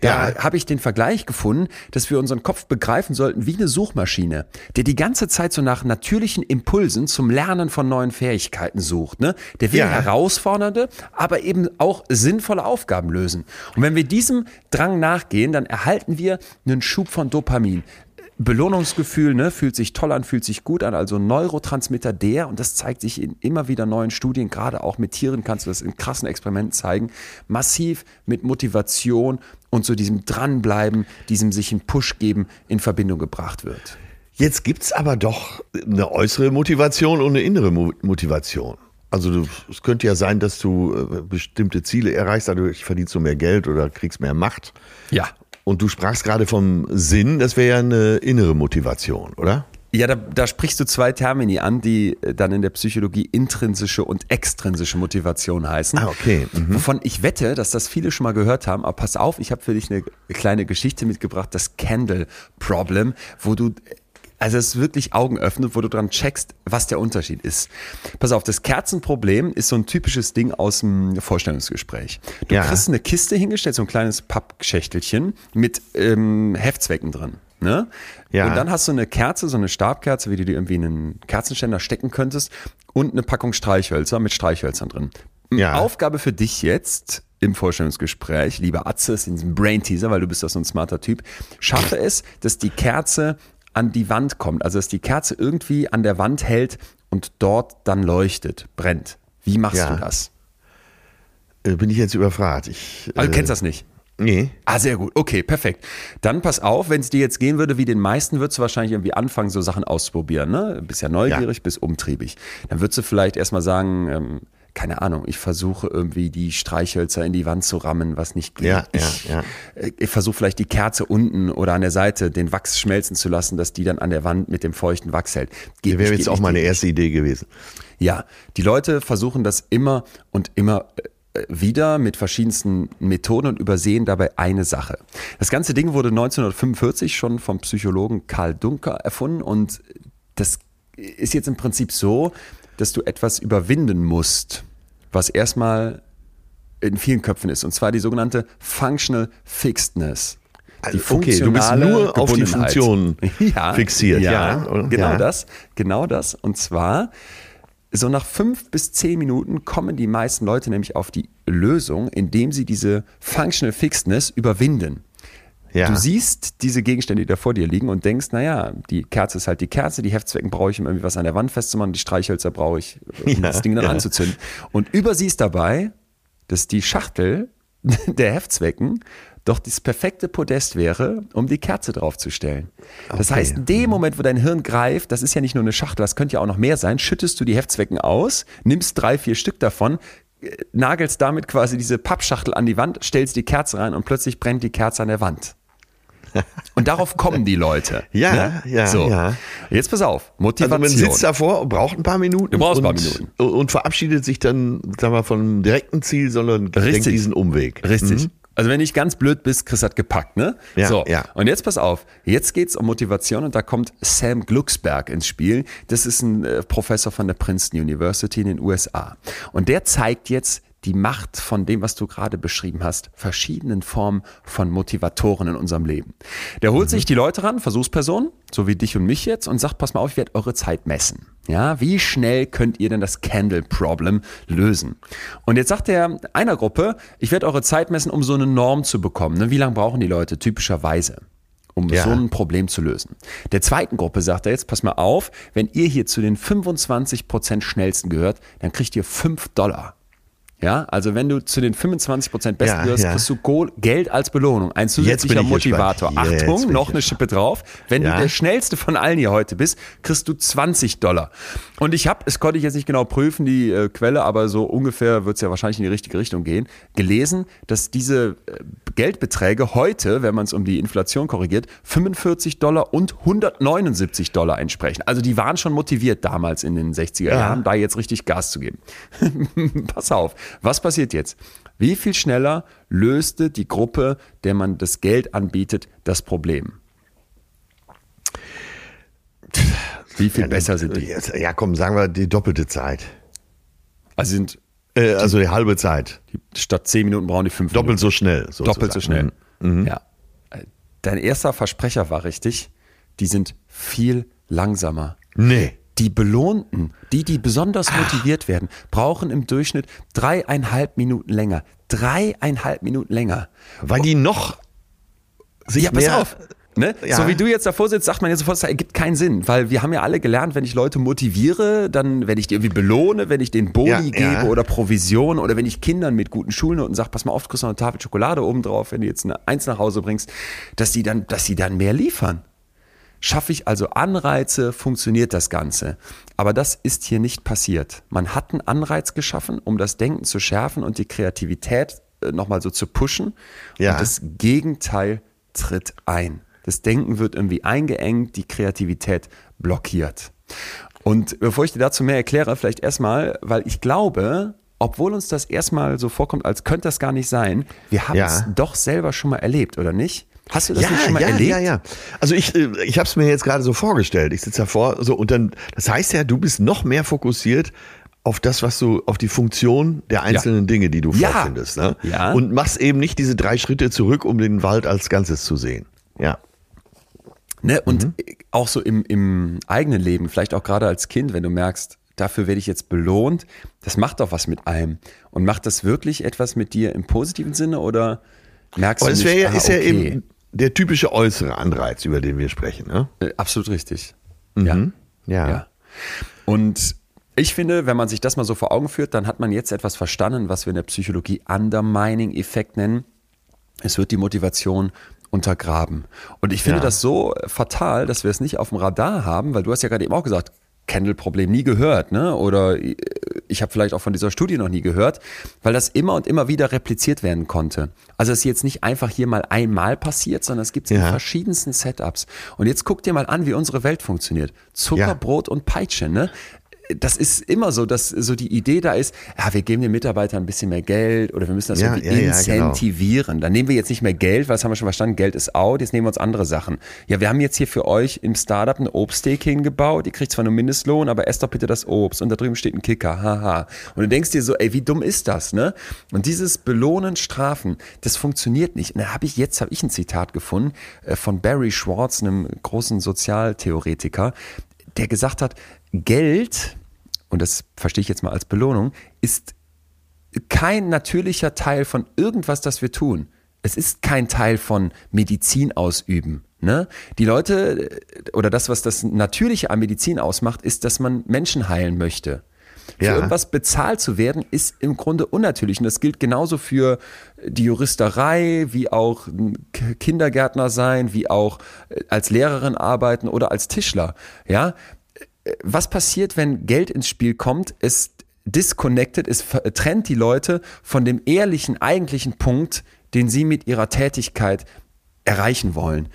Da Ja. habe ich den Vergleich gefunden, dass wir unseren Kopf begreifen sollten wie eine Suchmaschine, der die ganze Zeit so nach natürlichen Impulsen zum Lernen von neuen Fähigkeiten sucht. Ne? Der will Ja. herausfordernde, aber eben auch sinnvolle Aufgaben lösen. Und wenn wir diesem Drang nachgehen, dann erhalten wir einen Schub von Dopamin. Belohnungsgefühl, ne, fühlt sich toll an, fühlt sich gut an, also Neurotransmitter der, und das zeigt sich in immer wieder neuen Studien, gerade auch mit Tieren kannst du das in krassen Experimenten zeigen, massiv mit Motivation und so diesem Dranbleiben, diesem sich einen Push geben in Verbindung gebracht wird. Jetzt gibt's aber doch eine äußere Motivation und eine innere Mo Motivation. Also du, es könnte ja sein, dass du äh, bestimmte Ziele erreichst, dadurch verdienst du mehr Geld oder kriegst mehr Macht. Ja. Und du sprachst gerade vom Sinn, das wäre ja eine innere Motivation, oder? Ja, da, da sprichst du zwei Termini an, die äh, dann in der Psychologie intrinsische und extrinsische Motivation heißen. Ah, okay. Mhm. Wovon ich wette, dass das viele schon mal gehört haben. Aber pass auf, ich habe für dich eine kleine Geschichte mitgebracht, das Candle Problem, wo du also es ist wirklich Augen öffnet, wo du dran checkst, was der Unterschied ist. Pass auf, das Kerzenproblem ist so ein typisches Ding aus dem Vorstellungsgespräch. Du Ja. kriegst eine Kiste hingestellt, so ein kleines Pappschächtelchen mit ähm, Heftzwecken drin. Ne? Ja. Und dann hast du eine Kerze, so eine Stabkerze, wie du die irgendwie in einen Kerzenständer stecken könntest und eine Packung Streichhölzer mit Streichhölzern drin. Ja. Aufgabe für dich jetzt im Vorstellungsgespräch, lieber Atze, ist in diesem Brain Teaser, weil du bist doch so ein smarter Typ, schaffe es, dass die Kerze an die Wand kommt, also dass die Kerze irgendwie an der Wand hält und dort dann leuchtet, brennt. Wie machst Ja. du das? Äh, bin ich jetzt überfragt? Ich, Also, du äh, kennst das nicht. Nee. Ah, sehr gut. Okay, perfekt. Dann pass auf, wenn es dir jetzt gehen würde wie den meisten, würdest du wahrscheinlich irgendwie anfangen, so Sachen auszuprobieren. Ne? Bist ja neugierig, bist umtriebig. Dann würdest du vielleicht erstmal sagen, ähm, keine Ahnung, ich versuche irgendwie die Streichhölzer in die Wand zu rammen, was nicht geht. Ja, ich, ja, äh, ich versuche vielleicht die Kerze unten oder an der Seite den Wachs schmelzen zu lassen, dass die dann an der Wand mit dem feuchten Wachs hält. Geht Wäre jetzt auch meine erste Idee gewesen. Ja, die Leute versuchen das immer und immer äh, wieder mit verschiedensten Methoden und übersehen dabei eine Sache. Das ganze Ding wurde 1945 schon vom Psychologen Karl Dunker erfunden und das ist jetzt im Prinzip so, dass du etwas überwinden musst, was erstmal in vielen Köpfen ist, und zwar die sogenannte Functional Fixedness. Die Also, okay, du bist nur auf die Gebundenheit. Funktion fixiert, ja, oder? Genau Ja. das, genau das. Und zwar, so nach fünf bis zehn Minuten kommen die meisten Leute nämlich auf die Lösung, indem sie diese Functional Fixedness überwinden. Ja. Du siehst diese Gegenstände, die da vor dir liegen und denkst, naja, die Kerze ist halt die Kerze, die Heftzwecken brauche ich, um irgendwie was an der Wand festzumachen, die Streichhölzer brauche ich, um Ja, das Ding dann ja. anzuzünden. Und übersiehst dabei, dass die Schachtel der Heftzwecken doch das perfekte Podest wäre, um die Kerze draufzustellen. Das Okay. heißt, in dem Moment, wo dein Hirn greift, das ist ja nicht nur eine Schachtel, das könnte ja auch noch mehr sein, schüttest du die Heftzwecken aus, nimmst drei, vier Stück davon, äh, nagelst damit quasi diese Pappschachtel an die Wand, stellst die Kerze rein und plötzlich brennt die Kerze an der Wand. Und darauf kommen die Leute. Ja, ne? ja, so. ja. Jetzt pass auf, Also Motivation. man sitzt davor, braucht ein paar Minuten. Du brauchst ein paar und, Minuten. Und verabschiedet sich dann, sagen wir, vom direkten Ziel, sondern denkt Richtig. diesen Umweg. Richtig. Also wenn ich ganz blöd bist, Chris hat gepackt, ne? Ja, so. ja. Und jetzt pass auf. Jetzt geht's um Motivation und da kommt Sam Glucksberg ins Spiel. Das ist ein äh, Professor von der Princeton University in den USA. Und der zeigt jetzt die Macht von dem, was du gerade beschrieben hast, verschiedenen Formen von Motivatoren in unserem Leben. Der holt sich die Leute ran, Versuchspersonen, so wie dich und mich jetzt, und sagt, pass mal auf, ich werde eure Zeit messen. Ja, wie schnell könnt ihr denn das Candle Problem lösen? Und jetzt sagt er einer Gruppe, ich werde eure Zeit messen, um so eine Norm zu bekommen. Ne? Wie lange brauchen die Leute typischerweise? um Ja. so ein Problem zu lösen. Der zweiten Gruppe sagt er jetzt, pass mal auf, wenn ihr hier zu den 25% schnellsten gehört, dann kriegt ihr 5 Dollar. Ja, also wenn du zu den 25% Besten Ja, gehörst, ja. kriegst du Geld als Belohnung. Ein zusätzlicher ich Motivator. Achtung, noch eine Schippe drauf. Wenn Ja. du der schnellste von allen hier heute bist, kriegst du 20 Dollar. Und ich habe, es konnte ich jetzt nicht genau prüfen, die äh, Quelle, aber so ungefähr wird es ja wahrscheinlich in die richtige Richtung gehen, gelesen, dass diese äh, Geldbeträge heute, wenn man es um die Inflation korrigiert, 45 Dollar und 179 Dollar entsprechen. Also die waren schon motiviert damals in den 60er Jahren, da jetzt richtig Gas zu geben. Pass auf, was passiert jetzt? Wie viel schneller löste die Gruppe, der man das Geld anbietet, das Problem? Wie viel besser sind die? Ja, komm, sagen wir die doppelte Zeit. Also sind Äh, also die halbe Zeit. statt 10 Minuten brauchen die 5 Doppelt Minuten. so schnell. Sozusagen. Doppelt so schnell. Mhm. Ja. Äh, Dein erster Versprecher war richtig. Die sind viel langsamer. Nee. Die Belohnten, die, die besonders motiviert werden, brauchen im Durchschnitt dreieinhalb Minuten länger. Dreieinhalb Minuten länger. Weil die noch sich Ja, pass mehr, auf. Ne? Ja. So wie du jetzt davor sitzt, sagt man ja sofort, es ergibt keinen Sinn, weil wir haben ja alle gelernt, wenn ich Leute motiviere, dann, wenn ich die irgendwie belohne, wenn ich denen Boni Ja, gebe ja. oder Provision oder wenn ich Kindern mit guten Schulnoten sage, pass mal auf, du kriegst noch eine Tafel Schokolade oben drauf, wenn du jetzt eine Eins nach Hause bringst, dass die dann, dass sie dann mehr liefern. Schaffe ich also Anreize, funktioniert das Ganze. Aber das ist hier nicht passiert. Man hat einen Anreiz geschaffen, um das Denken zu schärfen und die Kreativität äh, nochmal so zu pushen. Ja. Und das Gegenteil tritt ein. Das Denken wird irgendwie eingeengt, die Kreativität blockiert. Und bevor ich dir dazu mehr erkläre, vielleicht erstmal, weil ich glaube, obwohl uns das erstmal so vorkommt, als könnte das gar nicht sein, wir haben Ja. es doch selber schon mal erlebt, oder nicht? Hast du das Ja, nicht schon mal ja, erlebt? ja, ja. Also ich, äh, ich habe es mir jetzt gerade so vorgestellt. Ich sitze davor so und dann, das heißt ja, du bist noch mehr fokussiert auf das, was du, auf die Funktion der einzelnen Dinge, die du Ja. vorfindest. Ne? Ja. Und machst eben nicht diese drei Schritte zurück, um den Wald als Ganzes zu sehen. Ja. Ne? Und Mhm. auch so im, im eigenen Leben, vielleicht auch gerade als Kind, wenn du merkst, dafür werde ich jetzt belohnt, das macht doch was mit einem. Und macht das wirklich etwas mit dir im positiven Sinne oder merkst Aber du es nicht, wäre ja, ah, ist ja okay. eben der typische äußere Anreiz, über den wir sprechen. Ne? Äh, Absolut richtig. Ja. Ja. ja. Und ich finde, wenn man sich das mal so vor Augen führt, dann hat man jetzt etwas verstanden, was wir in der Psychologie Undermining-Effekt nennen. Es wird die Motivation untergraben. Und ich finde Ja. das so fatal, dass wir es nicht auf dem Radar haben, weil du hast ja gerade eben auch gesagt, Candle-Problem nie gehört, ne? Oder äh, ich habe vielleicht auch von dieser Studie noch nie gehört, weil das immer und immer wieder repliziert werden konnte. Also es ist jetzt nicht einfach hier mal einmal passiert, sondern es gibt es in Ja. verschiedensten Setups. Und jetzt guck dir mal an, wie unsere Welt funktioniert. Zucker, Ja. Brot und Peitsche, ne? Das ist immer so, dass so die Idee da ist, ja, wir geben den Mitarbeitern ein bisschen mehr Geld oder wir müssen das Ja, irgendwie ja, ja, genau. incentivieren. Dann nehmen wir jetzt nicht mehr Geld, weil das haben wir schon verstanden, Geld ist out, jetzt nehmen wir uns andere Sachen. Ja, wir haben jetzt hier für euch im Startup eine Obsttheke hingebaut, ihr kriegt zwar nur Mindestlohn, aber esst doch bitte das Obst und da drüben steht ein Kicker, haha. Und du denkst dir so, ey, wie dumm ist das, ne? Und dieses Belohnen, Strafen, das funktioniert nicht. Und da habe ich, jetzt habe ich ein Zitat gefunden äh, von Barry Schwartz, einem großen Sozialtheoretiker, der gesagt hat, Geld, und das verstehe ich jetzt mal als Belohnung, ist kein natürlicher Teil von irgendwas, das wir tun. Es ist kein Teil von Medizin ausüben. Ne? Die Leute oder das, was das Natürliche an Medizin ausmacht, ist, dass man Menschen heilen möchte. Für Ja. irgendwas bezahlt zu werden, ist im Grunde unnatürlich. Und das gilt genauso für die Juristerei, wie auch Kindergärtner sein, wie auch äh, als Lehrerin arbeiten oder als Tischler. Ja, was passiert, wenn Geld ins Spiel kommt? Es disconnected, es trennt die Leute von dem ehrlichen, eigentlichen Punkt, den sie mit ihrer Tätigkeit erreichen wollen.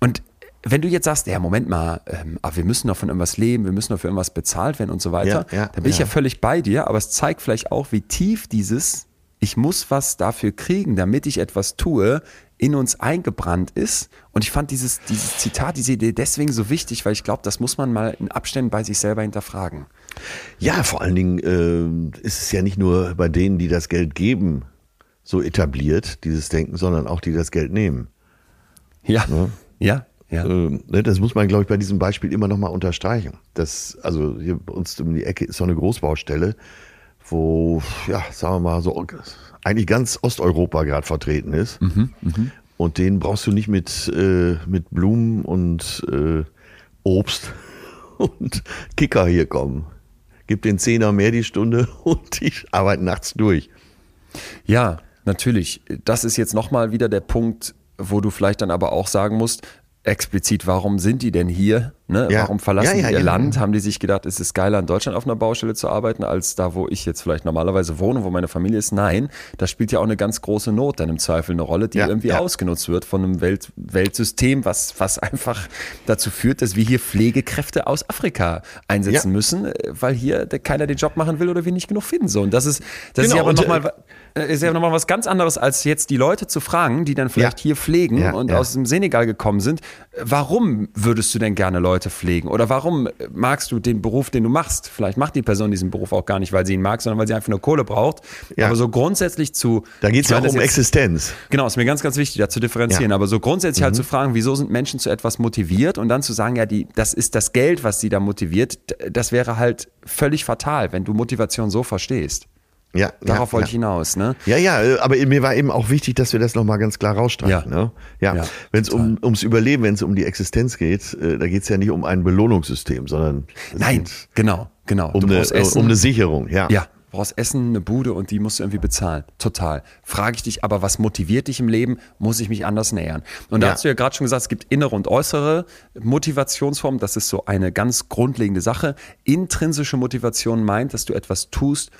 Und wenn du jetzt sagst, ja, Moment mal, ähm, aber wir müssen doch von irgendwas leben, wir müssen doch für irgendwas bezahlt werden und so weiter, Ja, ja, da bin ich ja ja. völlig bei dir, aber es zeigt vielleicht auch, wie tief dieses, ich muss was dafür kriegen, damit ich etwas tue, in uns eingebrannt ist. Und ich fand dieses, dieses Zitat, diese Idee deswegen so wichtig, weil ich glaube, das muss man mal in Abständen bei sich selber hinterfragen. Ja, vor allen Dingen äh, ist es ja nicht nur bei denen, die das Geld geben, so etabliert, dieses Denken, sondern auch die das Geld nehmen. Ja, ja, ja. Ähm, ne, das muss man, glaube ich, bei diesem Beispiel immer noch mal unterstreichen. Das, also hier bei uns um die Ecke ist so eine Großbaustelle, wo, ja, sagen wir mal, so eigentlich ganz Osteuropa gerade vertreten ist. Und den brauchst du nicht mit, äh, mit Blumen und äh, Obst und Kicker hier kommen. Gib den Zehner mehr die Stunde und die arbeiten nachts durch. Ja, natürlich. Das ist jetzt nochmal wieder der Punkt, wo du vielleicht dann aber auch sagen musst, explizit, warum sind die denn hier? Ne? Ja. Warum verlassen Ja, ja, die ihr ja. Land? Haben die sich gedacht, es ist geiler in Deutschland auf einer Baustelle zu arbeiten, als da, wo ich jetzt vielleicht normalerweise wohne, wo meine Familie ist? Nein, da spielt ja auch eine ganz große Not dann im Zweifel eine Rolle, die Ja, irgendwie ausgenutzt wird von einem Welt, Weltsystem, was, was einfach dazu führt, dass wir hier Pflegekräfte aus Afrika einsetzen müssen, äh, weil hier keiner den Job machen will oder wir nicht genug finden. So. Und das ist, das ist Genau, ja aber nochmal äh, ist ja nochmal was ganz anderes, als jetzt die Leute zu fragen, die dann vielleicht hier pflegen und aus dem Senegal gekommen sind. Warum würdest du denn gerne Leute pflegen? Oder warum magst du den Beruf, den du machst? Vielleicht macht die Person diesen Beruf auch gar nicht, weil sie ihn mag, sondern weil sie einfach nur Kohle braucht. Ja. Aber so grundsätzlich zu. Da geht es ja auch um jetzt- Existenz. Genau, ist mir ganz, ganz wichtig, da zu differenzieren. Ja. Aber so grundsätzlich halt zu fragen, wieso sind Menschen zu etwas motiviert und dann zu sagen, ja, die, das ist das Geld, was sie da motiviert, das wäre halt völlig fatal, wenn du Motivation so verstehst. Ja, Darauf ja, wollte ja. ich hinaus, ne? Ja, ja, äh, aber mir war eben auch wichtig, dass wir das nochmal ganz klar rausstreichen. Ja. Ne? Ja. Ja, wenn es um, ums Überleben, wenn es um die Existenz geht, äh, da geht es ja nicht um ein Belohnungssystem, sondern Nein, genau, genau. um, du eine, um eine Sicherung. Ja. Ja, du brauchst Essen, eine Bude und die musst du irgendwie bezahlen. Total. Frage ich dich aber, was motiviert dich im Leben? Muss ich mich anders nähern? Und da Ja. hast du ja gerade schon gesagt, es gibt innere und äußere Motivationsformen. Das ist so eine ganz grundlegende Sache. Intrinsische Motivation meint, dass du etwas tust,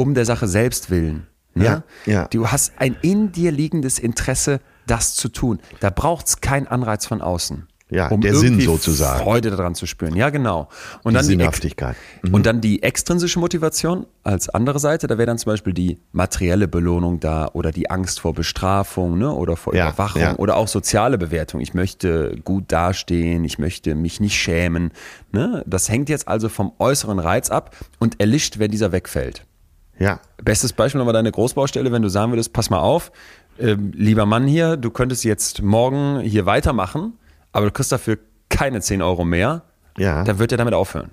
um der Sache selbst willen. Ne? Ja, ja. Du hast ein in dir liegendes Interesse, das zu tun. Da braucht es keinen Anreiz von außen. Ja, der Sinn sozusagen. Freude daran zu spüren. Ja, genau. Und Die dann die Sinnhaftigkeit. Mhm. und dann die extrinsische Motivation als andere Seite, da wäre dann zum Beispiel die materielle Belohnung da oder die Angst vor Bestrafung ne? oder vor Ja, Überwachung ja. oder auch soziale Bewertung. Ich möchte gut dastehen, ich möchte mich nicht schämen. Ne? Das hängt jetzt also vom äußeren Reiz ab und erlischt, wenn dieser wegfällt. Ja. Bestes Beispiel nochmal deine Großbaustelle, wenn du sagen würdest, pass mal auf, ähm, lieber Mann hier, du könntest jetzt morgen hier weitermachen, aber du kriegst dafür keine 10 Euro mehr, Ja. dann wird er damit aufhören.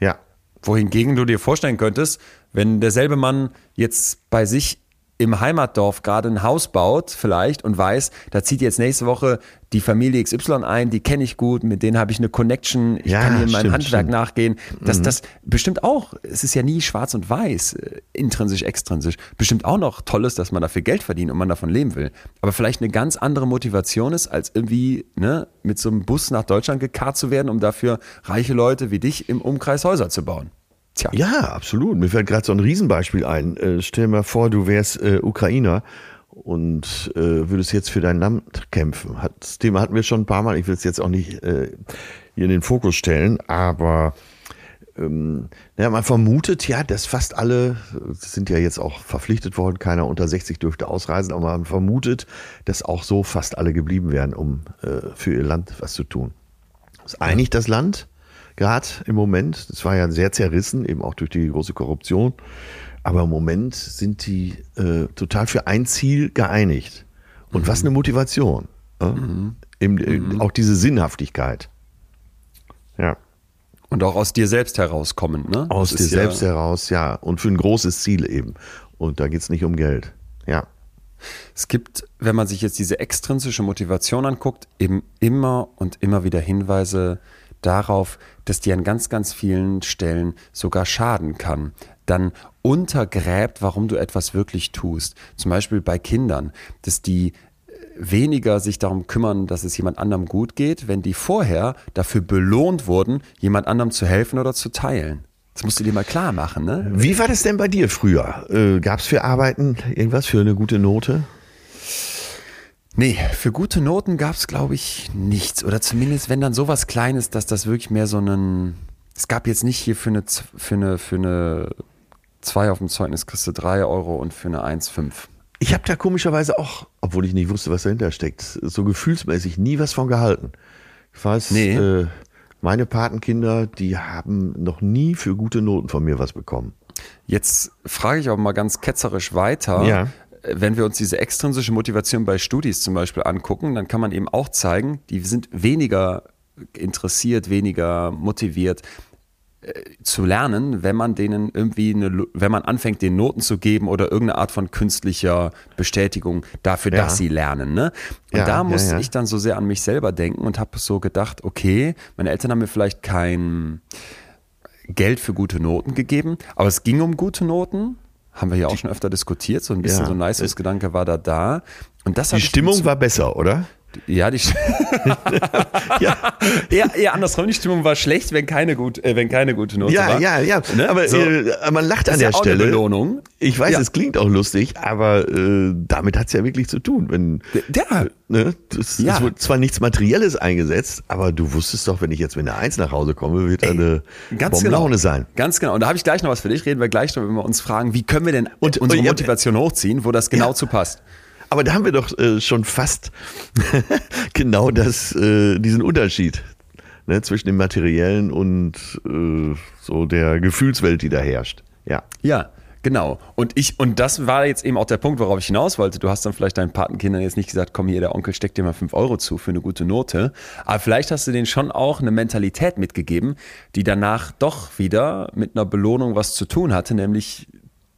Ja. Wohingegen du dir vorstellen könntest, wenn derselbe Mann jetzt bei sich im Heimatdorf gerade ein Haus baut, vielleicht, und weiß, da zieht jetzt nächste Woche die Familie XY ein, die kenne ich gut, mit denen habe ich eine Connection, ich Ja, kann hier meinem stimmt, Handwerk stimmt. nachgehen. Das, das bestimmt auch, es ist ja nie schwarz und weiß, äh, intrinsisch, extrinsisch, bestimmt auch noch toll ist, dass man dafür Geld verdient und man davon leben will. Aber vielleicht eine ganz andere Motivation ist, als irgendwie ne, mit so einem Bus nach Deutschland gekarrt zu werden, um dafür reiche Leute wie dich im Umkreis Häuser zu bauen. Tja. Ja, absolut. Mir fällt gerade so ein Riesenbeispiel ein. Äh, stell dir mal vor, du wärst äh, Ukrainer und äh, würdest jetzt für dein Land kämpfen. Hat, das Thema hatten wir schon ein paar Mal. Ich will es jetzt auch nicht äh, hier in den Fokus stellen, aber ähm, ja, man vermutet ja, dass fast alle, sind ja jetzt auch verpflichtet worden, keiner unter 60 dürfte ausreisen, aber man vermutet, dass auch so fast alle geblieben wären, um äh, für ihr Land was zu tun. Ist einig das Land, gerade im Moment. Das war ja sehr zerrissen, eben auch durch die große Korruption. Aber im Moment sind die äh, total für ein Ziel geeinigt. Und mhm. was eine Motivation. Äh? Mhm. Eben, mhm. Auch diese Sinnhaftigkeit. Ja. Und auch aus dir selbst herauskommen, ne? Aus dir selbst ja heraus, ja. Und für ein großes Ziel eben. Und da geht es nicht um Geld. Ja. Es gibt, wenn man sich jetzt diese extrinsische Motivation anguckt, eben immer und immer wieder Hinweise darauf, dass die an ganz, ganz vielen Stellen sogar schaden kann. Dann untergräbt, warum du etwas wirklich tust. Zum Beispiel bei Kindern, dass die weniger sich darum kümmern, dass es jemand anderem gut geht, wenn die vorher dafür belohnt wurden, jemand anderem zu helfen oder zu teilen. Das musst du dir mal klar machen, ne? Wie war das denn bei dir früher? Äh, Gab es für Arbeiten irgendwas für eine gute Note? Nee, für gute Noten gab es, glaube ich, nichts. Oder zumindest, wenn dann sowas Kleines, dass das wirklich mehr so ein. Es gab jetzt nicht hier für eine, für eine, für eine 2 auf dem Zeugnis kriegst du 3 Euro und für eine 1 5. Ich habe da komischerweise auch, obwohl ich nicht wusste, was dahinter steckt, so gefühlsmäßig nie was von gehalten. Ich weiß, nee. äh, meine Patenkinder, die haben noch nie für gute Noten von mir was bekommen. Jetzt frage ich auch mal ganz ketzerisch weiter. Ja wenn wir uns diese extrinsische Motivation bei Studis zum Beispiel angucken, dann kann man eben auch zeigen, die sind weniger interessiert, weniger motiviert äh, zu lernen, wenn man denen irgendwie eine, wenn man anfängt, den Noten zu geben oder irgendeine Art von künstlicher Bestätigung dafür, ja. dass sie lernen. Ne? Und ja, da musste ja, ich dann so sehr an mich selber denken und habe so gedacht, okay, meine Eltern haben mir vielleicht kein Geld für gute Noten gegeben, aber es ging um gute Noten haben wir ja auch schon öfter diskutiert, so ein bisschen ja. so ein nice Gedanke war da da. Und das die Stimmung war besser, oder? Ja, die ja. Eher, eher andersrum, die Stimmung war schlecht, wenn keine, gut, äh, wenn keine gute Note ja, war. Ja, ja, ja. Ne? Aber so. äh, man lacht an der ja Stelle. Belohnung. Ich weiß, es klingt auch lustig, aber äh, damit hat es ja wirklich zu tun. Wenn, ja. Ne, das, ja. Es wird zwar nichts Materielles eingesetzt, aber du wusstest doch, wenn ich jetzt mit einer Eins nach Hause komme, wird Ey, eine Bombenlaune genau. sein. Ganz genau. Und da habe ich gleich noch was für dich. Reden wir gleich noch, wenn wir uns fragen, wie können wir denn und, unsere und, Motivation hochziehen, wo das genau zu passt. Aber da haben wir doch äh, schon fast genau das, äh, diesen Unterschied ne, zwischen dem Materiellen und äh, so der Gefühlswelt, die da herrscht. Ja. Ja. Genau. Und ich, und das war jetzt eben auch der Punkt, worauf ich hinaus wollte. Du hast dann vielleicht deinen Patenkindern jetzt nicht gesagt, komm hier, der Onkel steckt dir mal fünf Euro zu für eine gute Note. Aber vielleicht hast du denen schon auch eine Mentalität mitgegeben, die danach doch wieder mit einer Belohnung was zu tun hatte, nämlich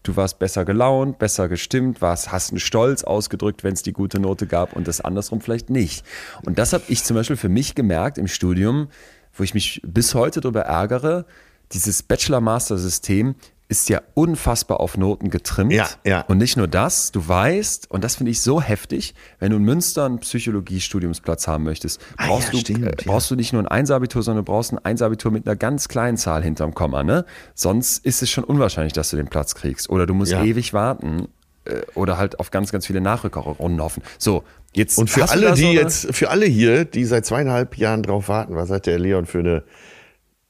du warst besser gelaunt, besser gestimmt, warst, hast einen Stolz ausgedrückt, wenn es die gute Note gab und das andersrum vielleicht nicht. Und das habe ich zum Beispiel für mich gemerkt im Studium, wo ich mich bis heute darüber ärgere, dieses Bachelor-Master-System ist ja unfassbar auf Noten getrimmt. Ja, ja. Und nicht nur das, du weißt, und das finde ich so heftig, wenn du in Münster einen Psychologiestudiumsplatz haben möchtest, brauchst, ah, ja, du, stimmt, äh, brauchst du nicht nur ein Einsabitur, sondern du brauchst ein Einsabitur mit einer ganz kleinen Zahl hinterm Komma. Ne? Sonst ist es schon unwahrscheinlich, dass du den Platz kriegst. Oder du musst ewig warten äh, oder halt auf ganz, ganz viele Nachrückerrunden hoffen. So, jetzt. Und für alle, die so jetzt, für alle hier, die seit zweieinhalb Jahren drauf warten, was hat der Leon für eine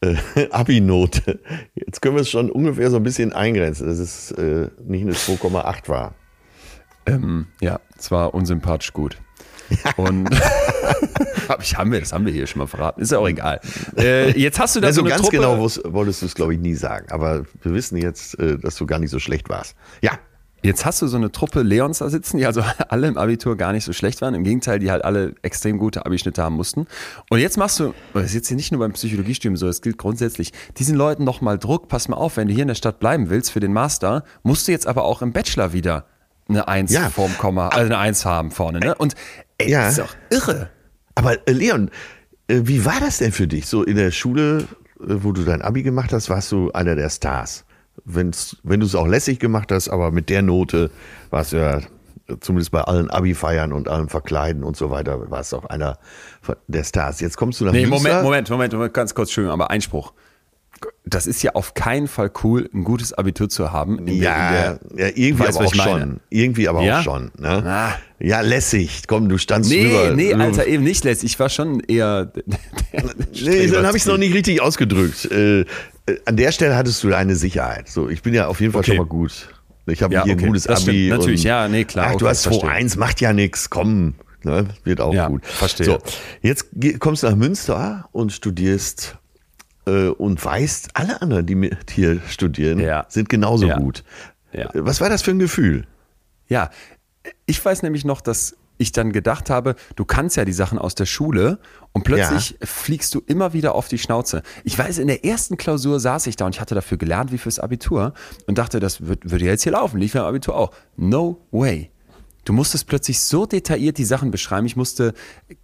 äh, Abi-Note. Jetzt können wir es schon ungefähr so ein bisschen eingrenzen, dass es äh, nicht eine 2,8 war. Ähm, ja, es war unsympathisch gut. Und ich, haben wir, das haben wir hier schon mal verraten. Ist ja auch egal. Äh, jetzt hast du da also so ganz Truppe. genau wolltest du es, glaube ich, nie sagen. Aber wir wissen jetzt, äh, dass du gar nicht so schlecht warst. Ja, Jetzt hast du so eine Truppe Leons da sitzen, die also alle im Abitur gar nicht so schlecht waren. Im Gegenteil, die halt alle extrem gute Abischnitte haben mussten. Und jetzt machst du, das ist jetzt hier nicht nur beim Psychologiestudium so, das gilt grundsätzlich, diesen Leuten nochmal Druck, pass mal auf, wenn du hier in der Stadt bleiben willst für den Master, musst du jetzt aber auch im Bachelor wieder eine Eins ja. vorm Komma, also eine Eins haben vorne, ne? Und ey, ja. das ist doch irre. Aber äh, Leon, äh, wie war das denn für dich? So in der Schule, äh, wo du dein Abi gemacht hast, warst du einer der Stars wenn's, wenn du es auch lässig gemacht hast, aber mit der Note war es ja zumindest bei allen Abi-Feiern und allem Verkleiden und so weiter, war es auch einer der Stars. Jetzt kommst du nach nee, Münster. Moment, Moment, Moment, Moment, ganz kurz, Entschuldigung, aber Einspruch. Das ist ja auf keinen Fall cool, ein gutes Abitur zu haben. Ja, der, ja, irgendwie weißt, aber auch schon. Irgendwie aber ja? auch schon. Ne? Ah. Ja, lässig. Komm, du standst nee, drüber. Nee, Alter, eben nicht lässig. Ich war schon eher. nee, dann habe ich es noch nicht richtig ausgedrückt. Äh, äh, an der Stelle hattest du eine Sicherheit. So, ich bin ja auf jeden Fall okay. schon mal gut. Ich habe ja, hier okay. ein gutes Abi. Stimmt. Natürlich, ja, nee, klar. Ach, okay, du hast 2-1, macht ja nichts. Komm, ne? wird auch ja, gut. Verstehe. So, jetzt kommst du nach Münster und studierst und weißt, alle anderen, die mit hier studieren, ja. sind genauso ja. gut. Ja. Was war das für ein Gefühl? Ja, ich weiß nämlich noch, dass ich dann gedacht habe, du kannst ja die Sachen aus der Schule und plötzlich fliegst du immer wieder auf die Schnauze. Ich weiß, in der ersten Klausur saß ich da und ich hatte dafür gelernt wie fürs Abitur und dachte, das wird, würde jetzt hier laufen, lief ja im Abitur auch. No way. Du musstest plötzlich so detailliert die Sachen beschreiben. Ich musste,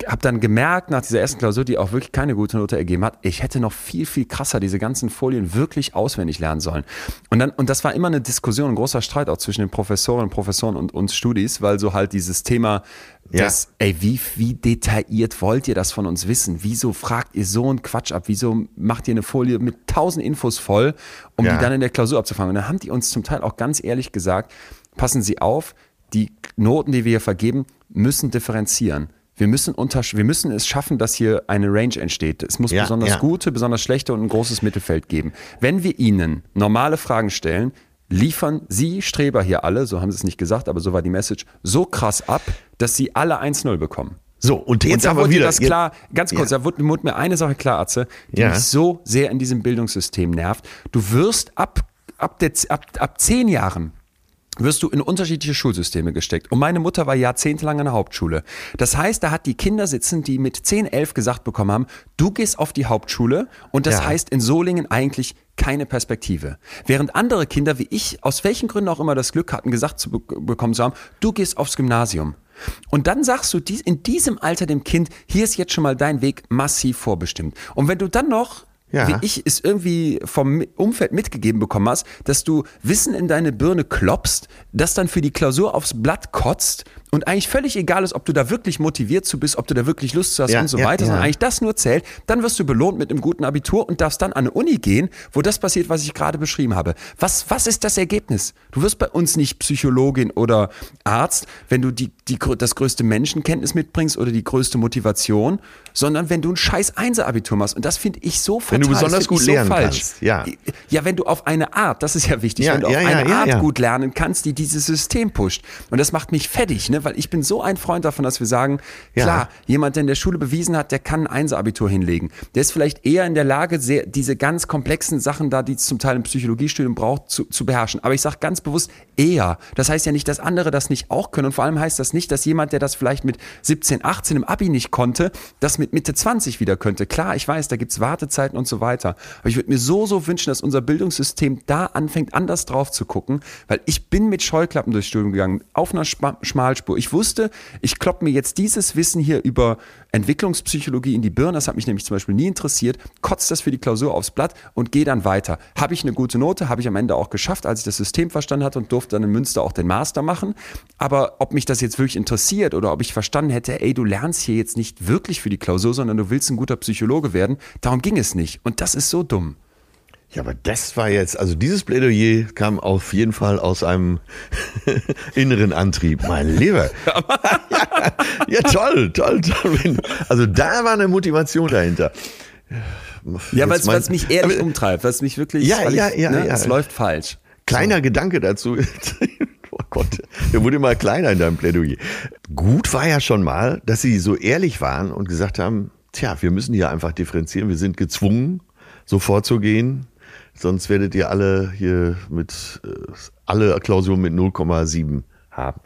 habe dann gemerkt nach dieser ersten Klausur, die auch wirklich keine gute Note ergeben hat, ich hätte noch viel, viel krasser diese ganzen Folien wirklich auswendig lernen sollen. Und dann, und das war immer eine Diskussion, ein großer Streit auch zwischen den Professorinnen und Professoren und uns Studis, weil so halt dieses Thema, ja. das, ey, wie, wie detailliert wollt ihr das von uns wissen? Wieso fragt ihr so einen Quatsch ab? Wieso macht ihr eine Folie mit tausend Infos voll, um ja. die dann in der Klausur abzufangen? Und dann haben die uns zum Teil auch ganz ehrlich gesagt, passen Sie auf, die Noten, die wir hier vergeben, müssen differenzieren. Wir müssen, unter, wir müssen es schaffen, dass hier eine Range entsteht. Es muss ja, besonders ja. gute, besonders schlechte und ein großes Mittelfeld geben. Wenn wir Ihnen normale Fragen stellen, liefern Sie Streber hier alle, so haben Sie es nicht gesagt, aber so war die Message, so krass ab, dass Sie alle 1-0 bekommen. So, und jetzt und aber wieder. das klar, ganz kurz, ja. da wurde, wurde, mir eine Sache klar, Atze, die ja. mich so sehr in diesem Bildungssystem nervt. Du wirst ab, ab, der, ab, ab zehn Jahren wirst du in unterschiedliche Schulsysteme gesteckt. Und meine Mutter war jahrzehntelang an der Hauptschule. Das heißt, da hat die Kinder sitzen, die mit 10, 11 gesagt bekommen haben, du gehst auf die Hauptschule und das ja. heißt in Solingen eigentlich keine Perspektive. Während andere Kinder wie ich, aus welchen Gründen auch immer das Glück hatten, gesagt zu be bekommen zu haben, du gehst aufs Gymnasium. Und dann sagst du in diesem Alter dem Kind, hier ist jetzt schon mal dein Weg massiv vorbestimmt. Und wenn du dann noch ja. wie ich es irgendwie vom Umfeld mitgegeben bekommen hast, dass du Wissen in deine Birne klopfst, das dann für die Klausur aufs Blatt kotzt und eigentlich völlig egal ist, ob du da wirklich motiviert zu bist, ob du da wirklich Lust zu hast ja, und so ja, weiter, sondern eigentlich das nur zählt, dann wirst du belohnt mit einem guten Abitur und darfst dann an eine Uni gehen, wo das passiert, was ich gerade beschrieben habe. Was, was ist das Ergebnis? Du wirst bei uns nicht Psychologin oder Arzt, wenn du die, die, das größte Menschenkenntnis mitbringst oder die größte Motivation, sondern wenn du ein scheiß Einser-Abitur machst. Und das finde ich so fatal. Wenn du besonders gut lernen so kannst. Ja. ja, wenn du auf eine Art, das ist ja wichtig, ja, wenn du ja, auf eine Art gut lernen kannst, die dieses System pusht. Und das macht mich fertig, ne? Weil ich bin so ein Freund davon, dass wir sagen, klar, jemand, der in der Schule bewiesen hat, der kann ein Einser-Abitur hinlegen. Der ist vielleicht eher in der Lage, sehr, diese ganz komplexen Sachen da, die es zum Teil im Psychologiestudium braucht, zu, zu beherrschen. Aber ich sage ganz bewusst eher. Das heißt ja nicht, dass andere das nicht auch können. Und vor allem heißt das nicht, dass jemand, der das vielleicht mit 17, 18 im Abi nicht konnte, das mit Mitte 20 wieder könnte. Klar, ich weiß, da gibt's Wartezeiten und so weiter. Aber ich würde mir so, so wünschen, dass unser Bildungssystem da anfängt, anders drauf zu gucken, weil ich bin mit Scheuklappen durchs Studium gegangen, auf einer Schmalspur. Ich wusste, ich klopp mir jetzt dieses Wissen hier über Entwicklungspsychologie in die Birne, das hat mich nämlich zum Beispiel nie interessiert, kotzt das für die Klausur aufs Blatt und gehe dann weiter. Habe ich eine gute Note, habe ich am Ende auch geschafft, als ich das System verstanden hatte und durfte dann in Münster auch den Master machen. Aber ob mich das jetzt wirklich interessiert oder ob ich verstanden hätte, ey, du lernst hier jetzt nicht wirklich für die Klausur, sondern du willst ein guter Psychologe werden, darum ging es nicht. Und das ist so dumm. Ja, aber das war jetzt, also dieses Plädoyer kam auf jeden Fall aus einem inneren Antrieb. Mein Lieber. ja, ja, toll, toll, toll. Also da war eine Motivation dahinter. Ja, weil es mich ehrlich aber, umtreibt, was mich wirklich, ja, ja, ich, ja, ne, ja, es läuft falsch. Kleiner so. Gedanke dazu. oh Gott, der wurde mal kleiner in deinem Plädoyer. Gut war ja schon mal, dass sie so ehrlich waren und gesagt haben, tja, wir müssen hier einfach differenzieren, wir sind gezwungen, so vorzugehen, Sonst werdet ihr alle hier mit, äh, alle Klausuren mit 0,7 haben.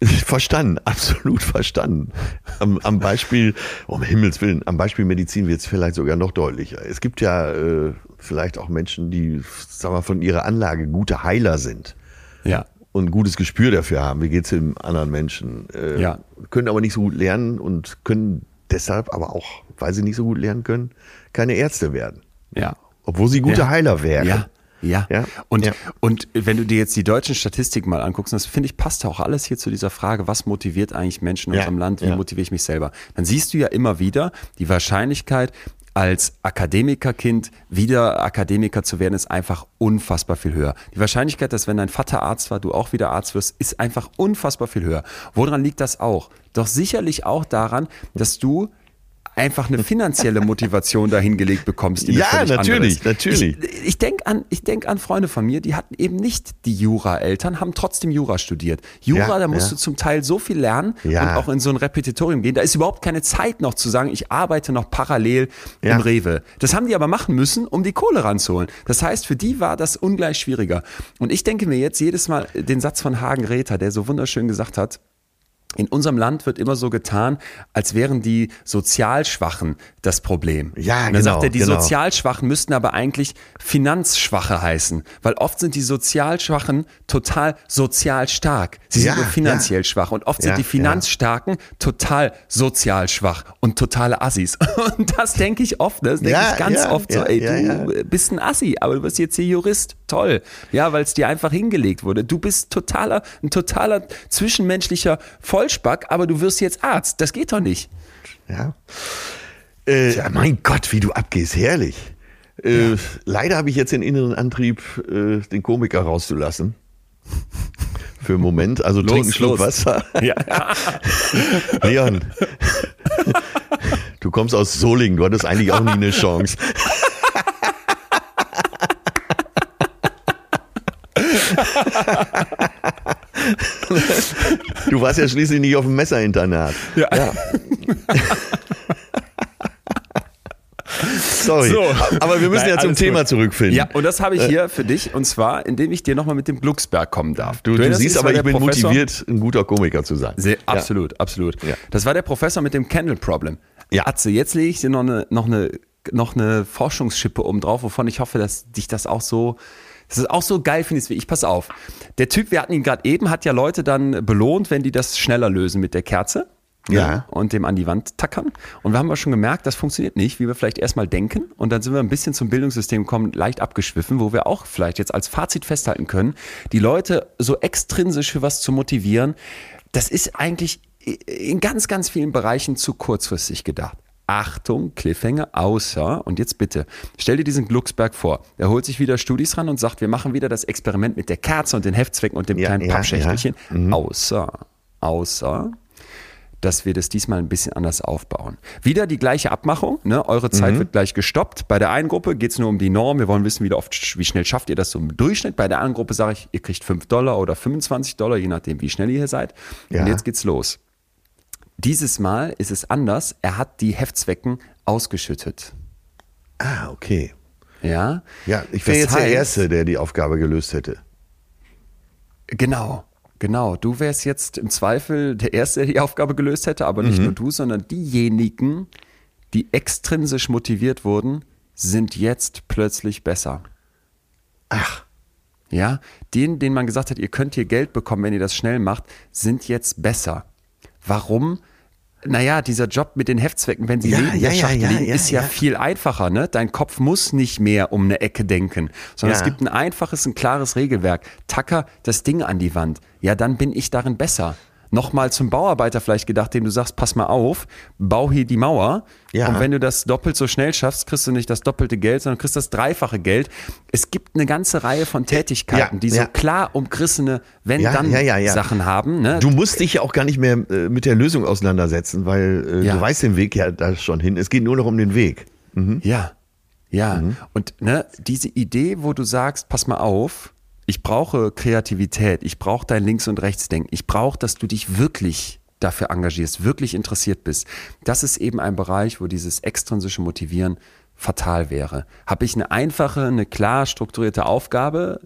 Verstanden, absolut verstanden. Am, am Beispiel, um Himmels Willen, am Beispiel Medizin wird es vielleicht sogar noch deutlicher. Es gibt ja äh, vielleicht auch Menschen, die, sagen wir, von ihrer Anlage gute Heiler sind. Ja. Und ein gutes Gespür dafür haben, wie geht es dem anderen Menschen. Äh, ja. Können aber nicht so gut lernen und können deshalb aber auch, weil sie nicht so gut lernen können, keine Ärzte werden. Ja. Obwohl sie gute ja. Heiler wären. Ja. Ja. ja. Und, ja. und wenn du dir jetzt die deutschen Statistiken mal anguckst, das finde ich passt auch alles hier zu dieser Frage, was motiviert eigentlich Menschen in ja. unserem Land, wie motiviere ich mich selber? Dann siehst du ja immer wieder die Wahrscheinlichkeit, als Akademikerkind wieder Akademiker zu werden, ist einfach unfassbar viel höher. Die Wahrscheinlichkeit, dass wenn dein Vater Arzt war, du auch wieder Arzt wirst, ist einfach unfassbar viel höher. Woran liegt das auch? Doch sicherlich auch daran, dass du einfach eine finanzielle Motivation dahingelegt bekommst. ja, natürlich, natürlich. Ich, ich denke an, ich denk an Freunde von mir, die hatten eben nicht die Jura-Eltern, haben trotzdem Jura studiert. Jura, ja, da musst ja. du zum Teil so viel lernen ja. und auch in so ein Repetitorium gehen. Da ist überhaupt keine Zeit noch zu sagen, ich arbeite noch parallel im Rewe. Das haben die aber machen müssen, um die Kohle ranzuholen. Das heißt, für die war das ungleich schwieriger. Und ich denke mir jetzt jedes Mal den Satz von Hagen Räther, der so wunderschön gesagt hat, in unserem Land wird immer so getan, als wären die Sozialschwachen das Problem. Ja, und dann genau. sagt er, die genau. Sozialschwachen müssten aber eigentlich Finanzschwache heißen, weil oft sind die Sozialschwachen total sozial stark. Sie Ja, sind nur finanziell ja. schwach und oft Ja, sind die. Finanzstarken total sozial schwach und totale Assis. Und das denke ich oft, ne? das denke ich ganz oft so, ey, du bist ein Assi, aber du bist jetzt hier Jurist. Toll. Ja, weil es dir einfach hingelegt wurde. Du bist totaler, ein totaler zwischenmenschlicher Vollspack, aber du wirst jetzt Arzt. Das geht doch nicht. Ja. Äh, mein Gott, wie du abgehst, herrlich. Äh, Leider habe ich jetzt den inneren Antrieb, äh, den Komiker rauszulassen. Für einen Moment. Also trink einen Schluck los. Wasser. Ja. Leon, du kommst aus Solingen, du hattest eigentlich auch nie eine Chance. Du warst ja schließlich nicht auf dem Messerinternat. Ja. Sorry. So. Aber wir müssen Nein, ja zum Thema gut. zurückfinden. Ja, und das habe ich hier für dich und zwar, indem ich dir nochmal mit dem Glucksberg kommen darf. Du, du erinnerst siehst aber, ich bin Professor- motiviert, ein guter Komiker zu sein. Sehr, Ja. absolut, absolut. Ja. Das war der Professor mit dem Candle Problem. Ja. Atze, jetzt lege ich dir noch eine, noch eine, noch eine Forschungsschippe oben drauf, wovon ich hoffe, dass dich das auch so, du es auch so geil findest wie ich. Pass auf. Der Typ, wir hatten ihn gerade eben, hat ja Leute dann belohnt, wenn die das schneller lösen mit der Kerze. Ja. ne, Und dem an die Wand tackern. Und wir haben aber schon gemerkt, das funktioniert nicht, wie wir vielleicht erstmal denken. Und dann sind wir ein bisschen zum Bildungssystem gekommen, leicht abgeschwiffen, wo wir auch vielleicht jetzt als Fazit festhalten können, die Leute so extrinsisch für was zu motivieren, das ist eigentlich in ganz, ganz vielen Bereichen zu kurzfristig gedacht. Achtung, Cliffhanger, außer, und jetzt bitte, stell dir diesen Glucksberg vor. Er holt sich wieder Studis ran und sagt, wir machen wieder das Experiment mit der Kerze und den Heftzwecken und dem Ja, kleinen ja, Pappschächtelchen. ja. Mhm. Außer, außer, dass wir das diesmal ein bisschen anders aufbauen. Wieder die gleiche Abmachung, ne? eure Zeit Mhm. wird gleich gestoppt. Bei der einen Gruppe geht es nur um die Norm, wir wollen wissen, wie, oft, wie schnell schafft ihr das so im Durchschnitt. Bei der anderen Gruppe sage ich, ihr kriegt 5 Dollar oder 25 Dollar, je nachdem, wie schnell ihr hier seid. Ja. Und jetzt geht's los. Dieses Mal ist es anders, er hat die Heftzwecken ausgeschüttet. Ah, okay. Ja, Ja, ich wäre jetzt der heißt- Erste, der die Aufgabe gelöst hätte. Genau, genau. Du wärst jetzt im Zweifel der Erste, der die Aufgabe gelöst hätte, aber nicht nur du, sondern diejenigen, die extrinsisch motiviert wurden, sind jetzt plötzlich besser. Ach, Ja, denen, denen man gesagt hat, ihr könnt hier Geld bekommen, wenn ihr das schnell macht, sind jetzt besser. Warum? Naja, dieser Job mit den Heftzwecken, wenn sie Ja, neben ja, der ja, Schachtel ja, liegen, ist ja, viel einfacher. Ne? Dein Kopf muss nicht mehr um eine Ecke denken, sondern es gibt ein einfaches, ein klares Regelwerk. Tacker das Ding an die Wand. Ja, dann bin ich darin besser. Nochmal zum Bauarbeiter vielleicht gedacht, dem du sagst, pass mal auf, bau hier die Mauer. Ja. Und wenn du das doppelt so schnell schaffst, kriegst du nicht das doppelte Geld, sondern kriegst das dreifache Geld. Es gibt eine ganze Reihe von Tätigkeiten, Ja, die so ja. klar umrissene Ja, Wenn-Dann-Sachen ja, ja, ja. haben. Ne? du musst dich ja auch gar nicht mehr äh, mit der Lösung auseinandersetzen, weil äh, du weißt den Weg ja da schon hin. Es geht nur noch um den Weg. Ja, ja. Mhm. Und ne, diese Idee, wo du sagst, pass mal auf, ich brauche Kreativität, ich brauche dein Links- und Rechtsdenken, ich brauche, dass du dich wirklich dafür engagierst, wirklich interessiert bist. Das ist eben ein Bereich, wo dieses extrinsische Motivieren fatal wäre. Habe ich eine einfache, eine klar strukturierte Aufgabe,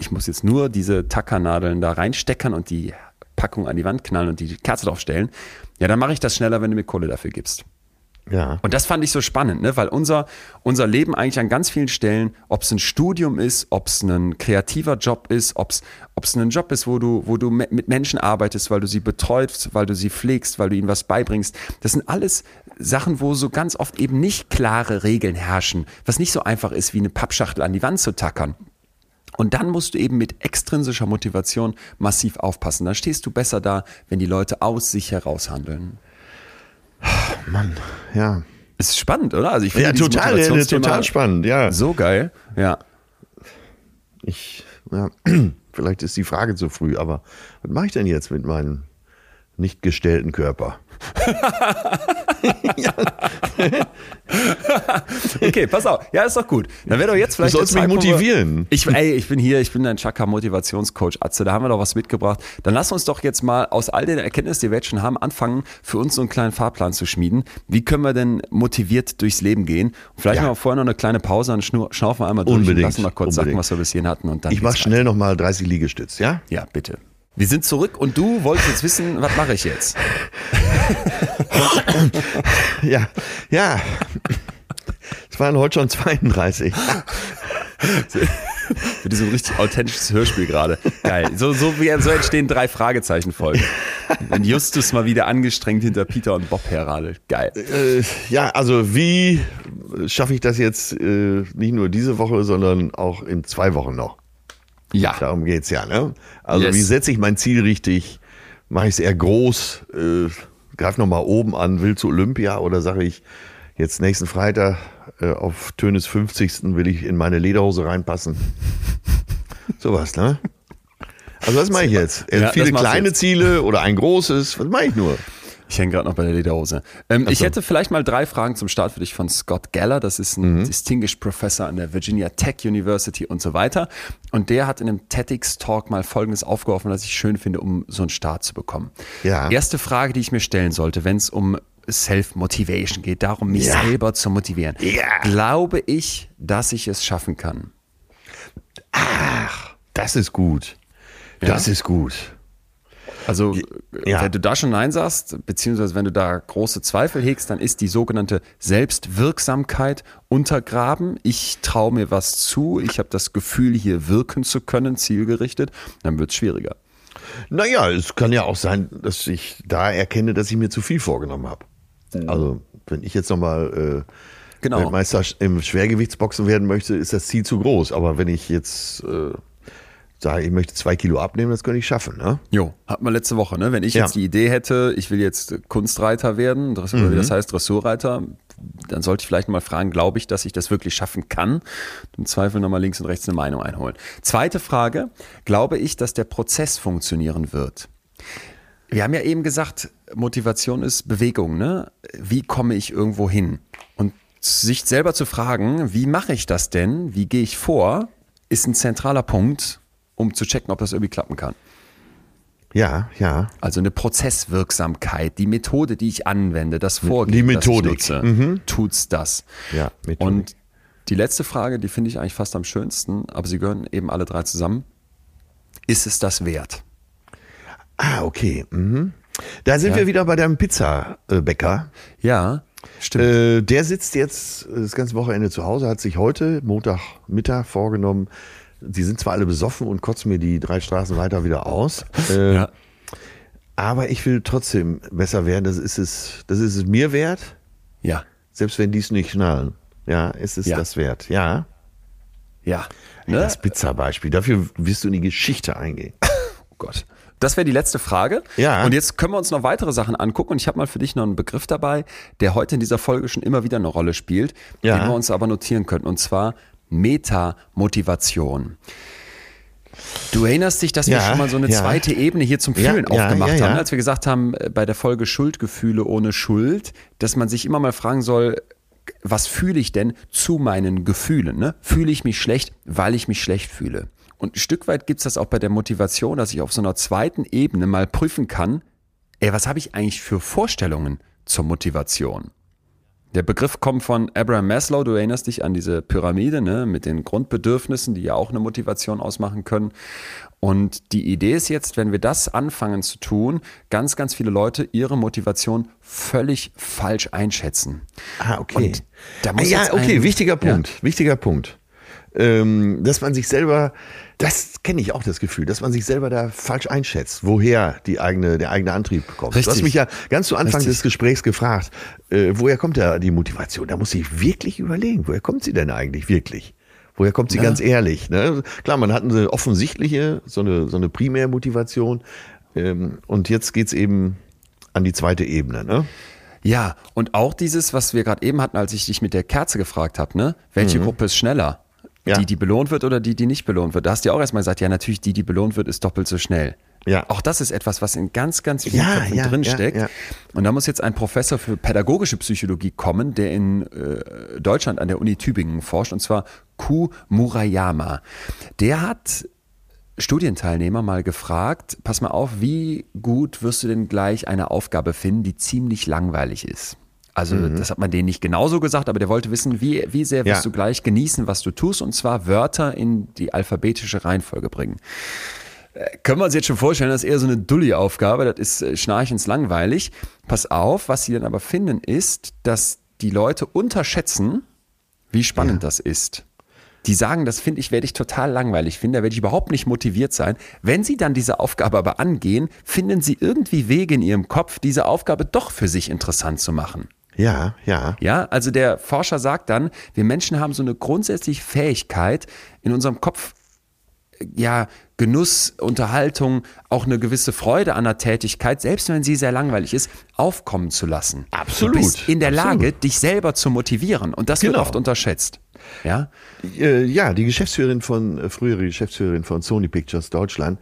ich muss jetzt nur diese Tackernadeln da reinsteckern und die Packung an die Wand knallen und die Kerze draufstellen, ja, dann mache ich das schneller, wenn du mir Kohle dafür gibst. Ja. Und das fand ich so spannend, ne? weil unser, unser Leben eigentlich an ganz vielen Stellen, ob es ein Studium ist, ob es ein kreativer Job ist, ob es ein Job ist, wo du, wo du mit Menschen arbeitest, weil du sie betreust, weil du sie pflegst, weil du ihnen was beibringst. Das sind alles Sachen, wo so ganz oft eben nicht klare Regeln herrschen, was nicht so einfach ist, wie eine Pappschachtel an die Wand zu tackern. Und dann musst du eben mit extrinsischer Motivation massiv aufpassen. Da stehst du besser da, wenn die Leute aus sich heraus handeln. Mann, ja. Ist spannend, oder? Also ich Ja, total, ja, total spannend, ja. So geil. Ja. Ich, ja, vielleicht ist die Frage zu früh, aber was mache ich denn jetzt mit meinem nicht gestellten Körper? Okay, pass auf. Ja, ist doch gut. Dann wäre doch jetzt vielleicht. Du sollst mich wir- motivieren. Ich, ey, ich bin hier, ich bin dein Chaka-Motivationscoach Atze, da haben wir doch was mitgebracht. Dann lass uns doch jetzt mal aus all den Erkenntnissen, die wir jetzt schon haben, anfangen, für uns so einen kleinen Fahrplan zu schmieden. Wie können wir denn motiviert durchs Leben gehen? Und vielleicht Ja. machen wir vorher noch eine kleine Pause, dann schnur, schnaufen wir einmal durch und Unbedingt, lassen mal kurz sagen, unbedingt. was wir bis hierhin hatten. Und dann Ich mache schnell nochmal 30 Liegestütz, ja? Ja, bitte. Wir sind zurück und du wolltest jetzt wissen, was mache ich jetzt? Ja, ja. Es waren heute schon 32. Für diesem richtig authentisches Hörspiel gerade. Geil. So, so, wie, so entstehen drei Fragezeichen-Folgen. Wenn Justus mal wieder angestrengt hinter Peter und Bob herradelt. Geil. Äh, ja, also wie schaffe ich das jetzt äh, nicht nur diese Woche, sondern auch in zwei Wochen noch? Ja. Darum geht's ja, ne? Also Yes. wie setze ich mein Ziel richtig? Mache ich es eher groß? Äh, greif noch mal oben an, will zu Olympia oder sage ich jetzt nächsten Freitag äh, auf Tönes 50. will ich in meine Lederhose reinpassen? Sowas, ne? Also was mache ich jetzt? Äh, Ja, Viele kleine. Ziele oder ein großes? Was mache ich nur? Ich hänge gerade noch bei der Lederhose. Ähm, Ich so. hätte vielleicht mal drei Fragen zum Start für dich von Scott Geller. Das ist ein Distinguished Professor an der Virginia Tech University und so weiter. Und der hat in einem TEDx-Talk mal Folgendes aufgeworfen, was ich schön finde, um so einen Start zu bekommen. Ja. Erste Frage, die ich mir stellen sollte, wenn es um Self-Motivation geht, darum, mich Ja. selber zu motivieren. Ja. Glaube ich, dass ich es schaffen kann? Das ist gut. Das ist gut. Also, Ja. wenn du da schon Nein sagst, beziehungsweise wenn du da große Zweifel hegst, dann ist die sogenannte Selbstwirksamkeit untergraben. Ich traue mir was zu, ich habe das Gefühl, hier wirken zu können, zielgerichtet, dann wird es schwieriger. Naja, es kann ja auch sein, dass ich da erkenne, dass ich mir zu viel vorgenommen habe. Also, wenn ich jetzt nochmal äh, Genau. Weltmeister im Schwergewichtsboxen werden möchte, ist das Ziel zu groß. Aber wenn ich jetzt äh, sage, ich möchte zwei Kilo abnehmen, das könnte ich schaffen. Ne? Jo, hat man letzte Woche, ne? Wenn ich Ja. jetzt die Idee hätte, ich will jetzt Kunstreiter werden, Dress- oder wie das heißt, Dressurreiter, dann sollte ich vielleicht mal fragen, glaube ich, dass ich das wirklich schaffen kann? Im Zweifel nochmal links und rechts eine Meinung einholen. Zweite Frage, glaube ich, dass der Prozess funktionieren wird? Wir haben ja eben gesagt, Motivation ist Bewegung, ne? Wie komme ich irgendwo hin? Und sich selber zu fragen, wie mache ich das denn? Wie gehe ich vor? Ist ein zentraler Punkt, um zu checken, ob das irgendwie klappen kann. Ja, ja. Also eine Prozesswirksamkeit, die Methode, die ich anwende, das Vorgehen, Die das ich Methodik. nutze, tut's das. Ja, Methodik. Und die letzte Frage, die finde ich eigentlich fast am schönsten, aber sie gehören eben alle drei zusammen. Ist es das wert? Ah, okay. Mhm. Da sind wir wieder bei deinem Pizzabäcker. Ja, stimmt. Äh, der sitzt jetzt das ganze Wochenende zu Hause, hat sich heute, Montagmittag, vorgenommen. Die sind zwar alle besoffen und kotzen mir die drei Straßen weiter wieder aus. Äh, ja. Aber ich will trotzdem besser werden. Das ist es, das ist es mir wert, ja, selbst wenn die es nicht schnallen. Ja, ist es Ja. das wert. Ja. ja. Ne? Das Pizza-Beispiel. Dafür wirst du in die Geschichte eingehen. Oh Gott. Das wäre die letzte Frage. Ja. Und jetzt können wir uns noch weitere Sachen angucken. Und ich habe mal für dich noch einen Begriff dabei, der heute in dieser Folge schon immer wieder eine Rolle spielt, Ja. den wir uns aber notieren könnten. Und zwar Metamotivation. Du erinnerst dich, dass wir Ja, schon mal so eine ja. zweite Ebene hier zum Fühlen ja, aufgemacht haben, als wir gesagt haben, äh, bei der Folge Schuldgefühle ohne Schuld, dass man sich immer mal fragen soll, was fühle ich denn zu meinen Gefühlen? Ne? Fühle ich mich schlecht, weil ich mich schlecht fühle? Und ein Stück weit gibt es das auch bei der Motivation, dass ich auf so einer zweiten Ebene mal prüfen kann, ey, was habe ich eigentlich für Vorstellungen zur Motivation? Der Begriff kommt von Abraham Maslow, du erinnerst dich an diese Pyramide ne, mit den Grundbedürfnissen, die ja auch eine Motivation ausmachen können. Und die Idee ist jetzt, wenn wir das anfangen zu tun, ganz, ganz viele Leute ihre Motivation völlig falsch einschätzen. Ah, okay. Und da muss ah, ja, okay, ein- wichtiger Punkt, wichtiger Punkt. Ähm, dass man sich selber, das kenne ich auch das Gefühl, dass man sich selber da falsch einschätzt, woher die eigene, der eigene Antrieb kommt. Du hast Richtig. mich ja ganz zu Anfang Richtig. des Gesprächs gefragt, äh, woher kommt da die Motivation? Da muss ich wirklich überlegen, woher kommt sie denn eigentlich wirklich? Woher kommt sie ganz ehrlich? Ne? Klar, man hat eine offensichtliche, so eine, so eine Primärmotivation. Ähm, und jetzt geht's eben an die zweite Ebene. Ne? Ja, und auch dieses, was wir gerade eben hatten, als ich dich mit der Kerze gefragt habe, ne? Welche Gruppe ist schneller? Ja. Die, die belohnt wird oder die, die nicht belohnt wird? Da hast du ja auch erstmal gesagt, ja, natürlich, die, die belohnt wird, ist doppelt so schnell. Ja. Auch das ist etwas, was in ganz, ganz vielen Ja, Köpfen ja, drinsteckt. ja. Und da muss jetzt ein Professor für pädagogische Psychologie kommen, der in äh, Deutschland an der Uni Tübingen forscht, und zwar Ku Murayama. Der hat Studienteilnehmer mal gefragt, pass mal auf, wie gut wirst du denn gleich eine Aufgabe finden, die ziemlich langweilig ist? Also Mhm. das hat man denen nicht genauso gesagt, aber der wollte wissen, wie, wie sehr wirst Ja. du gleich genießen, was du tust, und zwar Wörter in die alphabetische Reihenfolge bringen. Äh, Können wir uns jetzt schon vorstellen, das ist eher so eine Dulli-Aufgabe, das ist äh, schnarchens langweilig. Pass auf, was sie dann aber finden, ist, dass die Leute unterschätzen, wie spannend das ist. Die sagen, das finde ich, werde ich total langweilig finden, da werde ich überhaupt nicht motiviert sein. Wenn sie dann diese Aufgabe aber angehen, finden sie irgendwie Wege in ihrem Kopf, diese Aufgabe doch für sich interessant zu machen. Ja, ja. Ja, also der Forscher sagt dann, wir Menschen haben so eine grundsätzliche Fähigkeit, in unserem Kopf äh, ja, Genuss, Unterhaltung, auch eine gewisse Freude an der Tätigkeit, selbst wenn sie sehr langweilig ist, aufkommen zu lassen. Absolut, Du bist in der absolut. Lage, dich selber zu motivieren und das wird Genau. oft unterschätzt. Ja, Äh, ja, die Geschäftsführerin von, äh, frühere Geschäftsführerin von Sony Pictures Deutschland,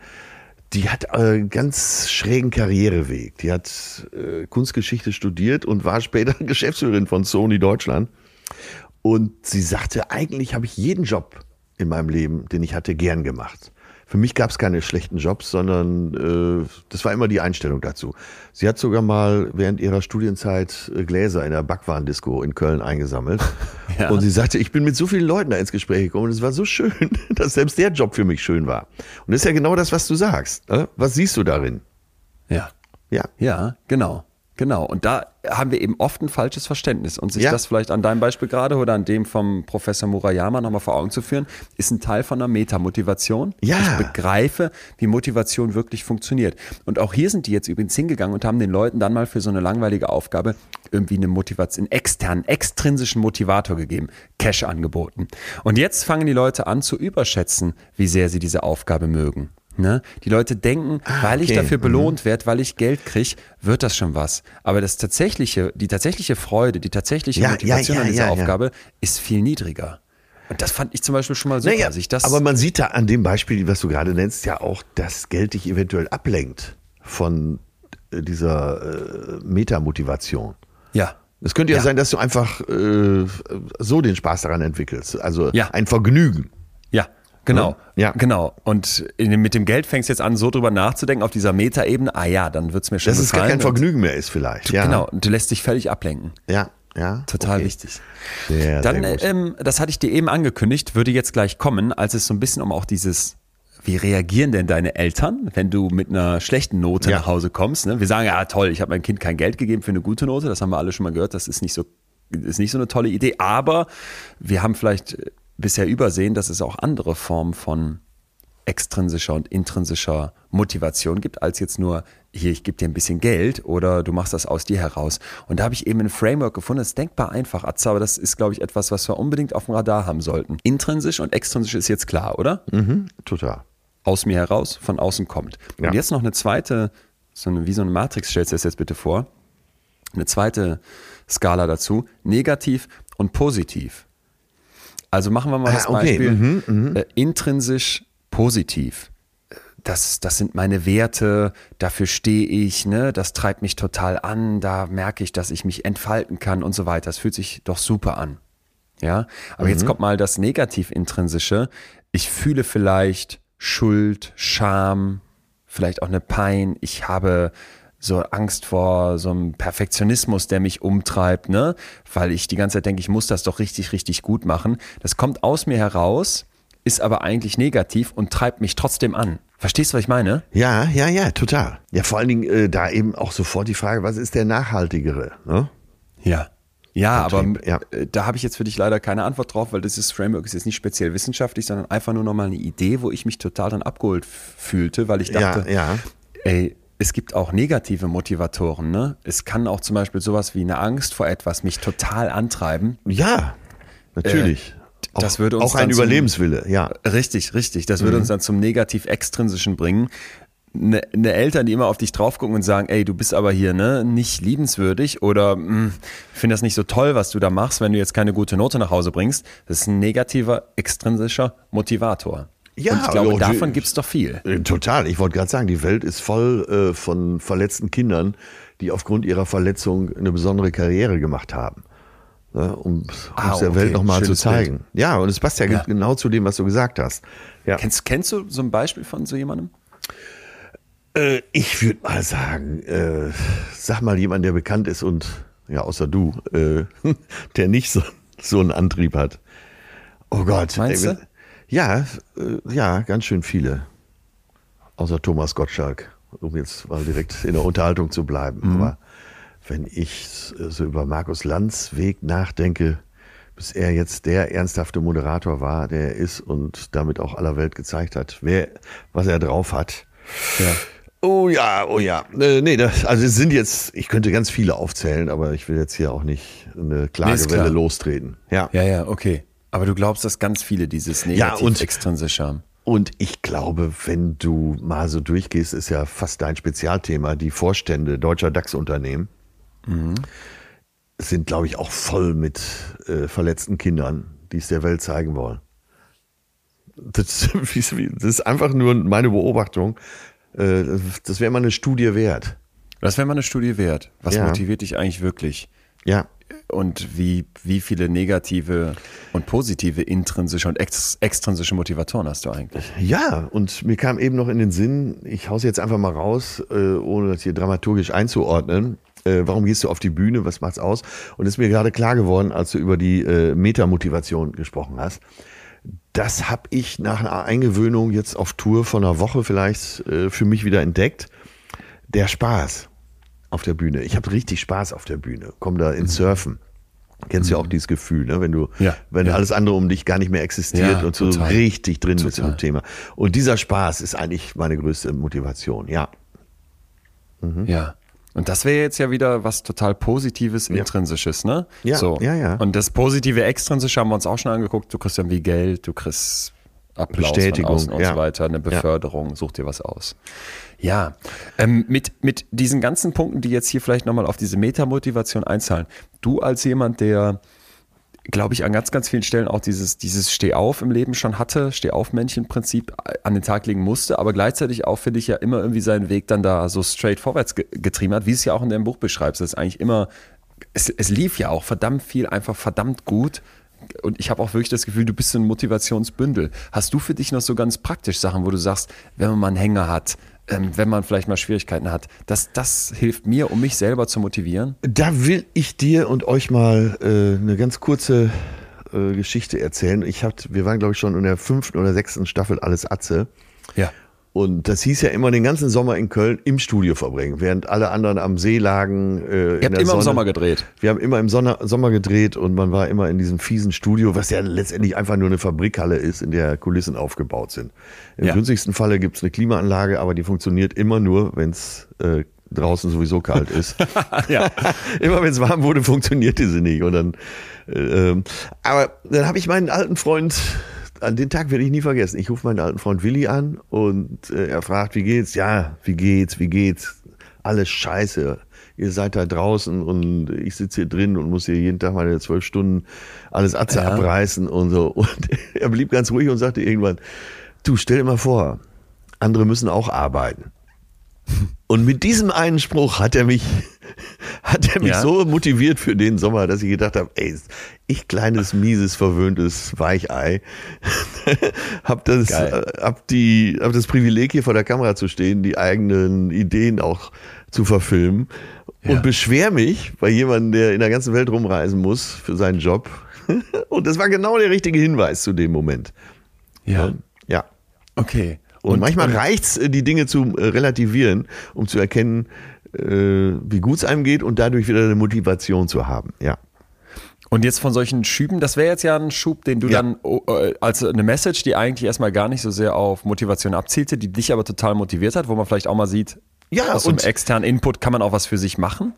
die hat äh, einen ganz schrägen Karriereweg. Die hat äh, Kunstgeschichte studiert und war später Geschäftsführerin von Sony Deutschland. Und sie sagte, eigentlich habe ich jeden Job in meinem Leben, den ich hatte, gern gemacht. Für mich gab es keine schlechten Jobs, sondern äh, das war immer die Einstellung dazu. Sie hat sogar mal während ihrer Studienzeit äh, Gläser in der Backwarendisco in Köln eingesammelt. Ja. Und sie sagte, ich bin mit so vielen Leuten da ins Gespräch gekommen und es war so schön, dass selbst der Job für mich schön war. Und das ist ja genau das, was du sagst. Ne? Was siehst du darin? ja, Ja. ja, genau. Genau, und da haben wir eben oft ein falsches Verständnis. Und sich Ja. das vielleicht an deinem Beispiel gerade oder an dem vom Professor Murayama nochmal vor Augen zu führen, ist ein Teil von einer Metamotivation. Ja. Ich begreife, wie Motivation wirklich funktioniert. Und auch hier sind die jetzt übrigens hingegangen und haben den Leuten dann mal für so eine langweilige Aufgabe irgendwie eine Motivation, einen externen, extrinsischen Motivator gegeben, Cash angeboten. Und jetzt fangen die Leute an zu überschätzen, wie sehr sie diese Aufgabe mögen. Ne? Die Leute denken, weil ich okay. dafür belohnt werde, weil ich Geld kriege, wird das schon was. Aber das tatsächliche, die tatsächliche Freude, die tatsächliche Ja, Motivation ja, ja, an dieser. Aufgabe ist viel niedriger. Und das fand ich zum Beispiel schon mal super. Naja, das aber man sieht da an dem Beispiel, was du gerade nennst, ja auch, dass Geld dich eventuell ablenkt von äh, dieser äh, Metamotivation. ja, Es könnte ja, sein, dass du einfach äh, so den Spaß daran entwickelst. Also ein Vergnügen. ja, genau, Ja. genau. Und in, mit dem Geld fängst du jetzt an, so drüber nachzudenken auf dieser Metaebene. Ah ja, dann wird's mir schon Dass es gar kein Vergnügen mehr ist vielleicht. Und, Ja. Genau, und du lässt dich völlig ablenken. Ja, ja. Total okay. wichtig. Sehr, Dann, sehr ähm, das hatte ich dir eben angekündigt, würde jetzt gleich kommen, als es so ein bisschen um auch dieses, wie reagieren denn deine Eltern, wenn du mit einer schlechten Note Ja. nach Hause kommst? Ne? Wir sagen, ja toll, ich habe meinem Kind kein Geld gegeben für eine gute Note, das haben wir alle schon mal gehört, das ist nicht so, ist nicht so eine tolle Idee, aber wir haben vielleicht bisher übersehen, dass es auch andere Formen von extrinsischer und intrinsischer Motivation gibt, als jetzt nur, hier, ich gebe dir ein bisschen Geld oder du machst das aus dir heraus. Und da habe ich eben ein Framework gefunden, das ist denkbar einfach, Atze, aber das ist, glaube ich, etwas, was wir unbedingt auf dem Radar haben sollten. Intrinsisch und extrinsisch ist jetzt klar, oder? mhm, total. Aus mir heraus, von außen kommt. Ja. Und jetzt noch eine zweite, so eine, wie so eine Matrix stellst du das jetzt bitte vor. Eine zweite Skala dazu, negativ und positiv. Also machen wir mal Ah, das okay. Beispiel äh, intrinsisch positiv. Das, das sind meine Werte, dafür stehe ich, ne? das treibt mich total an, da merke ich, dass ich mich entfalten kann und so weiter. Das fühlt sich doch super an. Ja, aber jetzt kommt mal das negativ-intrinsische. Ich fühle vielleicht Schuld, Scham, vielleicht auch eine Pein. Ich habe so Angst vor so einem Perfektionismus, der mich umtreibt, ne? Weil ich die ganze Zeit denke, ich muss das doch richtig, richtig gut machen. Das kommt aus mir heraus, ist aber eigentlich negativ und treibt mich trotzdem an. Verstehst du, was ich meine? Ja, ja, ja, total. Ja, vor allen Dingen äh, da eben auch sofort die Frage, was ist der nachhaltigere? Ne? Ja. Ja, aber Vertrieb, ja. äh, da habe ich jetzt für dich leider keine Antwort drauf, weil dieses Framework ist jetzt nicht speziell wissenschaftlich, sondern einfach nur nochmal eine Idee, wo ich mich total dann abgeholt fühlte, weil ich dachte, ja, ja. ey, es gibt auch negative Motivatoren, ne? Es kann auch zum Beispiel sowas wie eine Angst vor etwas mich total antreiben. Ja, natürlich. Äh, das auch, würde uns auch ein zum- Überlebenswille, ja. Richtig, richtig. Das würde uns dann zum negativ-extrinsischen bringen. eine, eine Eltern, die immer auf dich drauf gucken und sagen, ey, du bist aber hier ne, nicht liebenswürdig oder hm, ich finde das nicht so toll, was du da machst, wenn du jetzt keine gute Note nach Hause bringst. Das ist ein negativer, extrinsischer Motivator. Ja, und ich glaube, also, davon gibt es doch viel. Äh, Total. Ich wollte gerade sagen, die Welt ist voll äh, von verletzten Kindern, die aufgrund ihrer Verletzung eine besondere Karriere gemacht haben. Ne, um Ah, es der okay. Welt nochmal zu zeigen. Ja, und es passt ja, Ja. genau zu dem, was du gesagt hast. Ja. Kennst, kennst du so ein Beispiel von so jemandem? Äh, ich würde mal sagen, äh, sag mal jemand, der bekannt ist und, ja, außer du, äh, der nicht so, so einen Antrieb hat. Oh Gott. Meinst Ey, du? Ja, äh, ja, ganz schön viele. Außer Thomas Gottschalk, um jetzt mal direkt in der Unterhaltung zu bleiben. Mhm. Aber wenn ich äh, so über Markus Lanz Weg nachdenke, bis er jetzt der ernsthafte Moderator war, der er ist und damit auch aller Welt gezeigt hat, wer, was er drauf hat. Ja. Oh ja, oh ja. Äh, nee, das, also es sind jetzt, ich könnte ganz viele aufzählen, aber ich will jetzt hier auch nicht eine. Klagewelle lostreten. Ja. Ja, ja, okay. Aber du glaubst, dass ganz viele dieses Ja, negativ und- extrinsisch haben. Und ich glaube, wenn du mal so durchgehst, ist ja fast dein Spezialthema, die Vorstände deutscher DAX-Unternehmen sind, glaube ich, auch voll mit äh, verletzten Kindern, die es der Welt zeigen wollen. Das, das ist einfach nur meine Beobachtung. Äh, Das wäre mal eine Studie wert. Das wäre mal eine Studie wert. Was Ja. motiviert dich eigentlich wirklich? Ja, Und wie, wie viele negative und positive intrinsische und ex, extrinsische Motivatoren hast du eigentlich? Ja, und mir kam eben noch in den Sinn, ich hau's jetzt einfach mal raus, äh, ohne das hier dramaturgisch einzuordnen. Äh, warum gehst du auf die Bühne? Was macht's aus? Und ist mir gerade klar geworden, als du über die äh, Metamotivation gesprochen hast. Das habe ich nach einer Eingewöhnung jetzt auf Tour von einer Woche vielleicht äh, für mich wieder entdeckt. Der Spaß auf der Bühne. Ich habe richtig Spaß auf der Bühne. Komm da ins Surfen. Kennst ja auch dieses Gefühl, ne? wenn du, Mhm. Ja, wenn ja. alles andere um dich gar nicht mehr existiert Ja, und so total. richtig drin bist Total. im Thema. Und dieser Spaß ist eigentlich meine größte Motivation, ja. Ja. Und das wäre jetzt ja wieder was total Positives, Intrinsisches, ne? Ja, so. ja, ja. Und das positive Extrinsische haben wir uns auch schon angeguckt. Du kriegst dann wie Geld, du kriegst Applaus Bestätigung, und so weiter, eine Beförderung, such dir was aus. Ja, ähm, mit, mit diesen ganzen Punkten, die jetzt hier vielleicht nochmal auf diese Metamotivation einzahlen. Du als jemand, der glaube ich, an ganz, ganz vielen Stellen auch dieses, dieses Steh-auf im Leben schon hatte, Steh-auf-Männchen-Prinzip an den Tag legen musste, aber gleichzeitig auch, finde ich, ja immer irgendwie seinen Weg dann da so straight vorwärts ge getrieben hat, wie es ja auch in deinem Buch beschreibst. Das ist eigentlich immer, es, es lief ja auch verdammt viel, einfach verdammt gut. Und ich habe auch wirklich das Gefühl, du bist so ein Motivationsbündel. Hast du für dich noch so ganz praktisch Sachen, wo du sagst, wenn man mal einen Hänger hat, ähm, wenn man vielleicht mal Schwierigkeiten hat, das, das hilft mir, um mich selber zu motivieren? Da will ich dir und euch mal äh, eine ganz kurze äh, Geschichte erzählen. Ich hab, wir waren, glaube ich, schon in der fünften oder sechsten Staffel Alles Atze. Ja. Und das hieß ja immer den ganzen Sommer in Köln im Studio verbringen, während alle anderen am See lagen. Äh, Ihr habt immer im Sommer gedreht. Wir haben immer im Sonne, Sommer gedreht und man war immer in diesem fiesen Studio, was ja letztendlich einfach nur eine Fabrikhalle ist, in der Kulissen aufgebaut sind. Im Ja. günstigsten Falle gibt es eine Klimaanlage, aber die funktioniert immer nur, wenn es äh, draußen sowieso kalt ist. Ja. immer wenn es warm wurde, funktioniert diese nicht. Und dann, äh, ähm, aber dann habe ich meinen alten Freund, an den Tag werde ich nie vergessen. Ich rufe meinen alten Freund Willi an und äh, er fragt, wie geht's? Ja, wie geht's? Wie geht's? Alles scheiße. Ihr seid da draußen und ich sitze hier drin und muss hier jeden Tag meine zwölf Stunden alles Atze Ja. abreißen und so. Und er blieb ganz ruhig und sagte irgendwann, du stell dir mal vor, andere müssen auch arbeiten. Und mit diesem einen Spruch hat er mich, hat er mich Ja. so motiviert für den Sommer, dass ich gedacht habe, ey, ich kleines, mieses, verwöhntes Weichei, hab das, Geil. äh, hab die, hab das Privileg hier vor der Kamera zu stehen, die eigenen Ideen auch zu verfilmen Ja. und beschwer mich bei jemandem, der in der ganzen Welt rumreisen muss für seinen Job. Und das war genau der richtige Hinweis zu dem Moment. Ja. Ja. Okay. Und, manchmal reicht's, äh, die Dinge zu äh, relativieren, um zu erkennen, äh, wie gut es einem geht und dadurch wieder eine Motivation zu haben. Ja. Und jetzt von solchen Schüben, das wäre jetzt ja ein Schub, den du Ja. dann oh, äh, als eine Message, die eigentlich erstmal gar nicht so sehr auf Motivation abzielte, die dich aber total motiviert hat, wo man vielleicht auch mal sieht, Ja, aus und- externen Input kann man auch was für sich machen.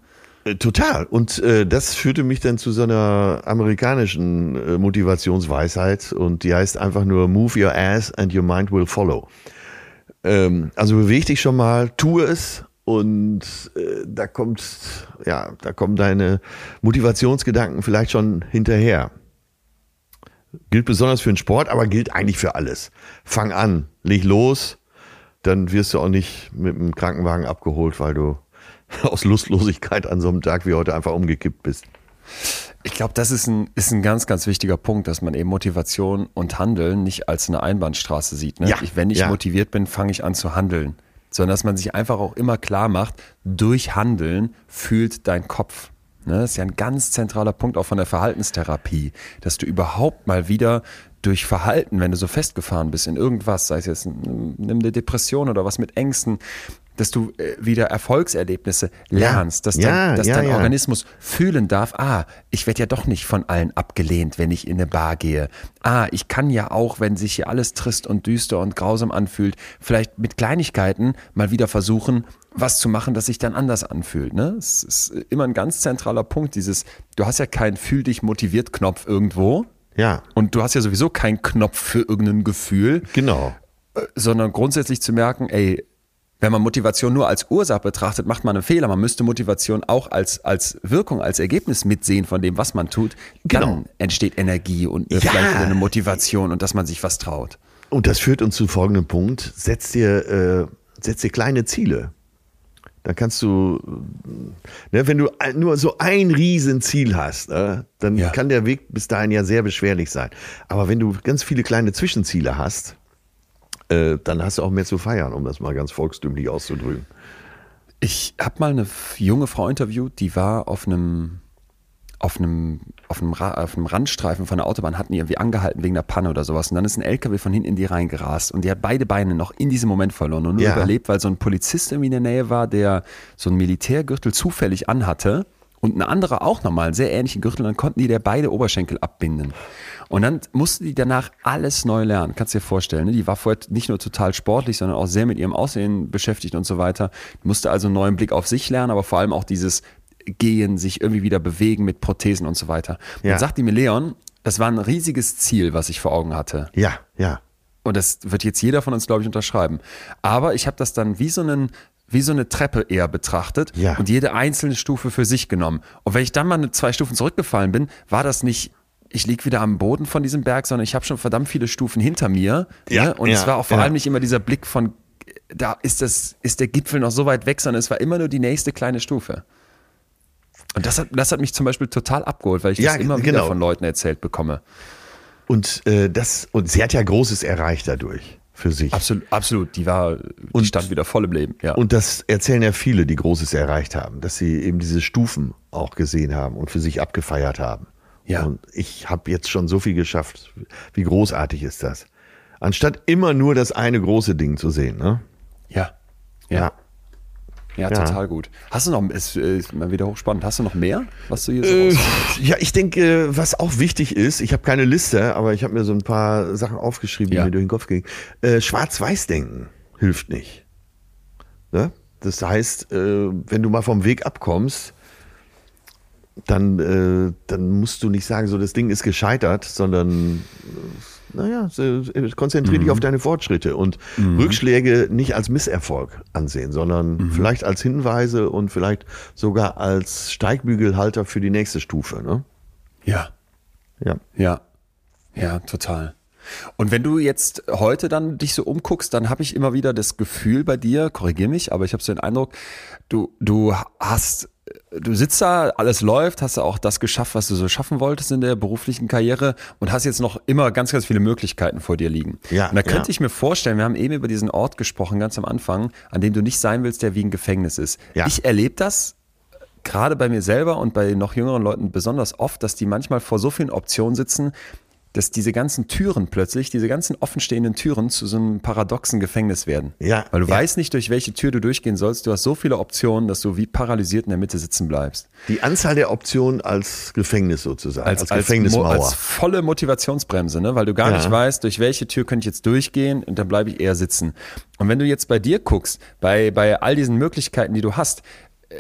Äh, Total. Und äh, das führte mich dann zu so einer amerikanischen äh, Motivationsweisheit und die heißt einfach nur Move your ass and your mind will follow. Ähm, also beweg dich schon mal, tue es und äh, da kommt, ja, da kommen deine Motivationsgedanken vielleicht schon hinterher. Gilt besonders für den Sport, aber gilt eigentlich für alles. Fang an, leg los, dann wirst du auch nicht mit dem Krankenwagen abgeholt, weil du aus Lustlosigkeit an so einem Tag wie heute einfach umgekippt bist. Ich glaube, das ist ein, ist ein ganz, ganz wichtiger Punkt, dass man eben Motivation und Handeln nicht als eine Einbahnstraße sieht. Ne? Ja, ich, wenn ich ja. motiviert bin, fange ich an zu handeln. Sondern dass man sich einfach auch immer klar macht, durch Handeln fühlt dein Kopf. Ne? Das ist ja ein ganz zentraler Punkt auch von der Verhaltenstherapie, dass du überhaupt mal wieder durch Verhalten, wenn du so festgefahren bist in irgendwas, sei es jetzt nimm eine Depression oder was mit Ängsten, dass du äh, wieder Erfolgserlebnisse lernst, dass dein, Ja, dass ja, dein ja. Organismus fühlen darf, ah, ich werde ja doch nicht von allen abgelehnt, wenn ich in eine Bar gehe. Ah, ich kann ja auch, wenn sich hier alles trist und düster und grausam anfühlt, vielleicht mit Kleinigkeiten mal wieder versuchen, was zu machen, das sich dann anders anfühlt. Ne? Es ist immer ein ganz zentraler Punkt, dieses, du hast ja keinen Fühl dich motiviert Knopf irgendwo Ja, und du hast ja sowieso keinen Knopf für irgendein Gefühl, genau. sondern grundsätzlich zu merken, ey, wenn man Motivation nur als Ursache betrachtet, macht man einen Fehler. Man müsste Motivation auch als, als Wirkung, als Ergebnis mitsehen von dem, was man tut. Dann Genau. entsteht Energie und äh, Ja. vielleicht eine Motivation und dass man sich was traut. Und das führt uns zu folgendem Punkt. Setz dir, äh, setz dir kleine Ziele. Dann kannst du, ne, wenn du nur so ein Riesenziel hast, äh, dann Ja. kann der Weg bis dahin ja sehr beschwerlich sein. Aber wenn du ganz viele kleine Zwischenziele hast, äh, dann hast du auch mehr zu feiern, um das mal ganz volkstümlich auszudrücken. Ich habe mal eine junge Frau interviewt, die war auf einem auf einem, auf einem, auf einem Randstreifen von der Autobahn, hatten die irgendwie angehalten wegen einer Panne oder sowas. Und dann ist ein LKW von hinten in die reingerast und die hat beide Beine noch in diesem Moment verloren und nur Ja. überlebt, weil so ein Polizist irgendwie in der Nähe war, der so einen Militärgürtel zufällig anhatte und ein anderer auch nochmal einen sehr ähnlichen Gürtel. Dann konnten die der beide Oberschenkel abbinden. Und dann musste die danach alles neu lernen. Kannst dir vorstellen. Ne? Die war vorher nicht nur total sportlich, sondern auch sehr mit ihrem Aussehen beschäftigt und so weiter. Die musste also einen neuen Blick auf sich lernen, aber vor allem auch dieses Gehen, sich irgendwie wieder bewegen mit Prothesen und so weiter. Ja. Dann sagte mir Leon, das war ein riesiges Ziel, was ich vor Augen hatte. Ja, ja. Und das wird jetzt jeder von uns, glaube ich, unterschreiben. Aber ich habe das dann wie so, einen, wie so eine Treppe eher betrachtet Ja. und jede einzelne Stufe für sich genommen. Und wenn ich dann mal eine, zwei Stufen zurückgefallen bin, war das nicht, ich lieg wieder am Boden von diesem Berg, sondern ich habe schon verdammt viele Stufen hinter mir. Ja, ne? Und ja, es war auch vor ja. allem nicht immer dieser Blick von, da ist, das, ist der Gipfel noch so weit weg, sondern es war immer nur die nächste kleine Stufe. Und das hat, das hat mich zum Beispiel total abgeholt, weil ich das immer wieder genau. von Leuten erzählt bekomme. Und äh, das, und sie hat ja Großes erreicht dadurch für sich. Absolut, absolut. Die war, die Und- stand wieder voll im Leben. Ja. Und das erzählen ja viele, die Großes erreicht haben, dass sie eben diese Stufen auch gesehen haben und für sich abgefeiert haben. Ja. Und ich habe jetzt schon so viel geschafft. Wie großartig ist das? Anstatt immer nur das eine große Ding zu sehen, ne? ja. Ja. Ja. Ja, Ja. total gut. Hast du noch, ist, ist mal wieder hochspannend, hast du noch mehr, was du hier so Äh, ja, ich denke, was auch wichtig ist, ich habe keine Liste, aber ich habe mir so ein paar Sachen aufgeschrieben, Ja. die mir durch den Kopf gingen. Äh, Schwarz-Weiß-Denken hilft nicht. Ne? Das heißt, äh, wenn du mal vom Weg abkommst, dann, äh, dann musst du nicht sagen, so das Ding ist gescheitert, sondern äh, naja, konzentriere dich auf deine Fortschritte und Rückschläge nicht als Misserfolg ansehen, sondern vielleicht als Hinweise und vielleicht sogar als Steigbügelhalter für die nächste Stufe. Ne? Ja. Ja. Ja. Ja, total. Und wenn du jetzt heute dann dich so umguckst, dann habe ich immer wieder das Gefühl bei dir, korrigier mich, aber ich habe so den Eindruck, du, du hast, du sitzt da, alles läuft, hast du auch das geschafft, was du so schaffen wolltest in der beruflichen Karriere und hast jetzt noch immer ganz, ganz viele Möglichkeiten vor dir liegen. Ja, und da könnte ja. ich mir vorstellen, wir haben eben über diesen Ort gesprochen, ganz am Anfang, an dem du nicht sein willst, der wie ein Gefängnis ist. Ja. Ich erlebe das gerade bei mir selber und bei noch jüngeren Leuten besonders oft, dass die manchmal vor so vielen Optionen sitzen, dass diese ganzen Türen plötzlich, diese ganzen offenstehenden Türen zu so einem paradoxen Gefängnis werden. Ja, Weil du ja. weißt nicht, durch welche Tür du durchgehen sollst. Du hast so viele Optionen, dass du wie paralysiert in der Mitte sitzen bleibst. Die Anzahl der Optionen als Gefängnis sozusagen, als, Mo- Gefängnismauer. als volle Motivationsbremse, ne? weil du gar Ja. nicht weißt, durch welche Tür könnte ich jetzt durchgehen und dann bleibe ich eher sitzen. Und wenn du jetzt bei dir guckst, bei, bei all diesen Möglichkeiten, die du hast,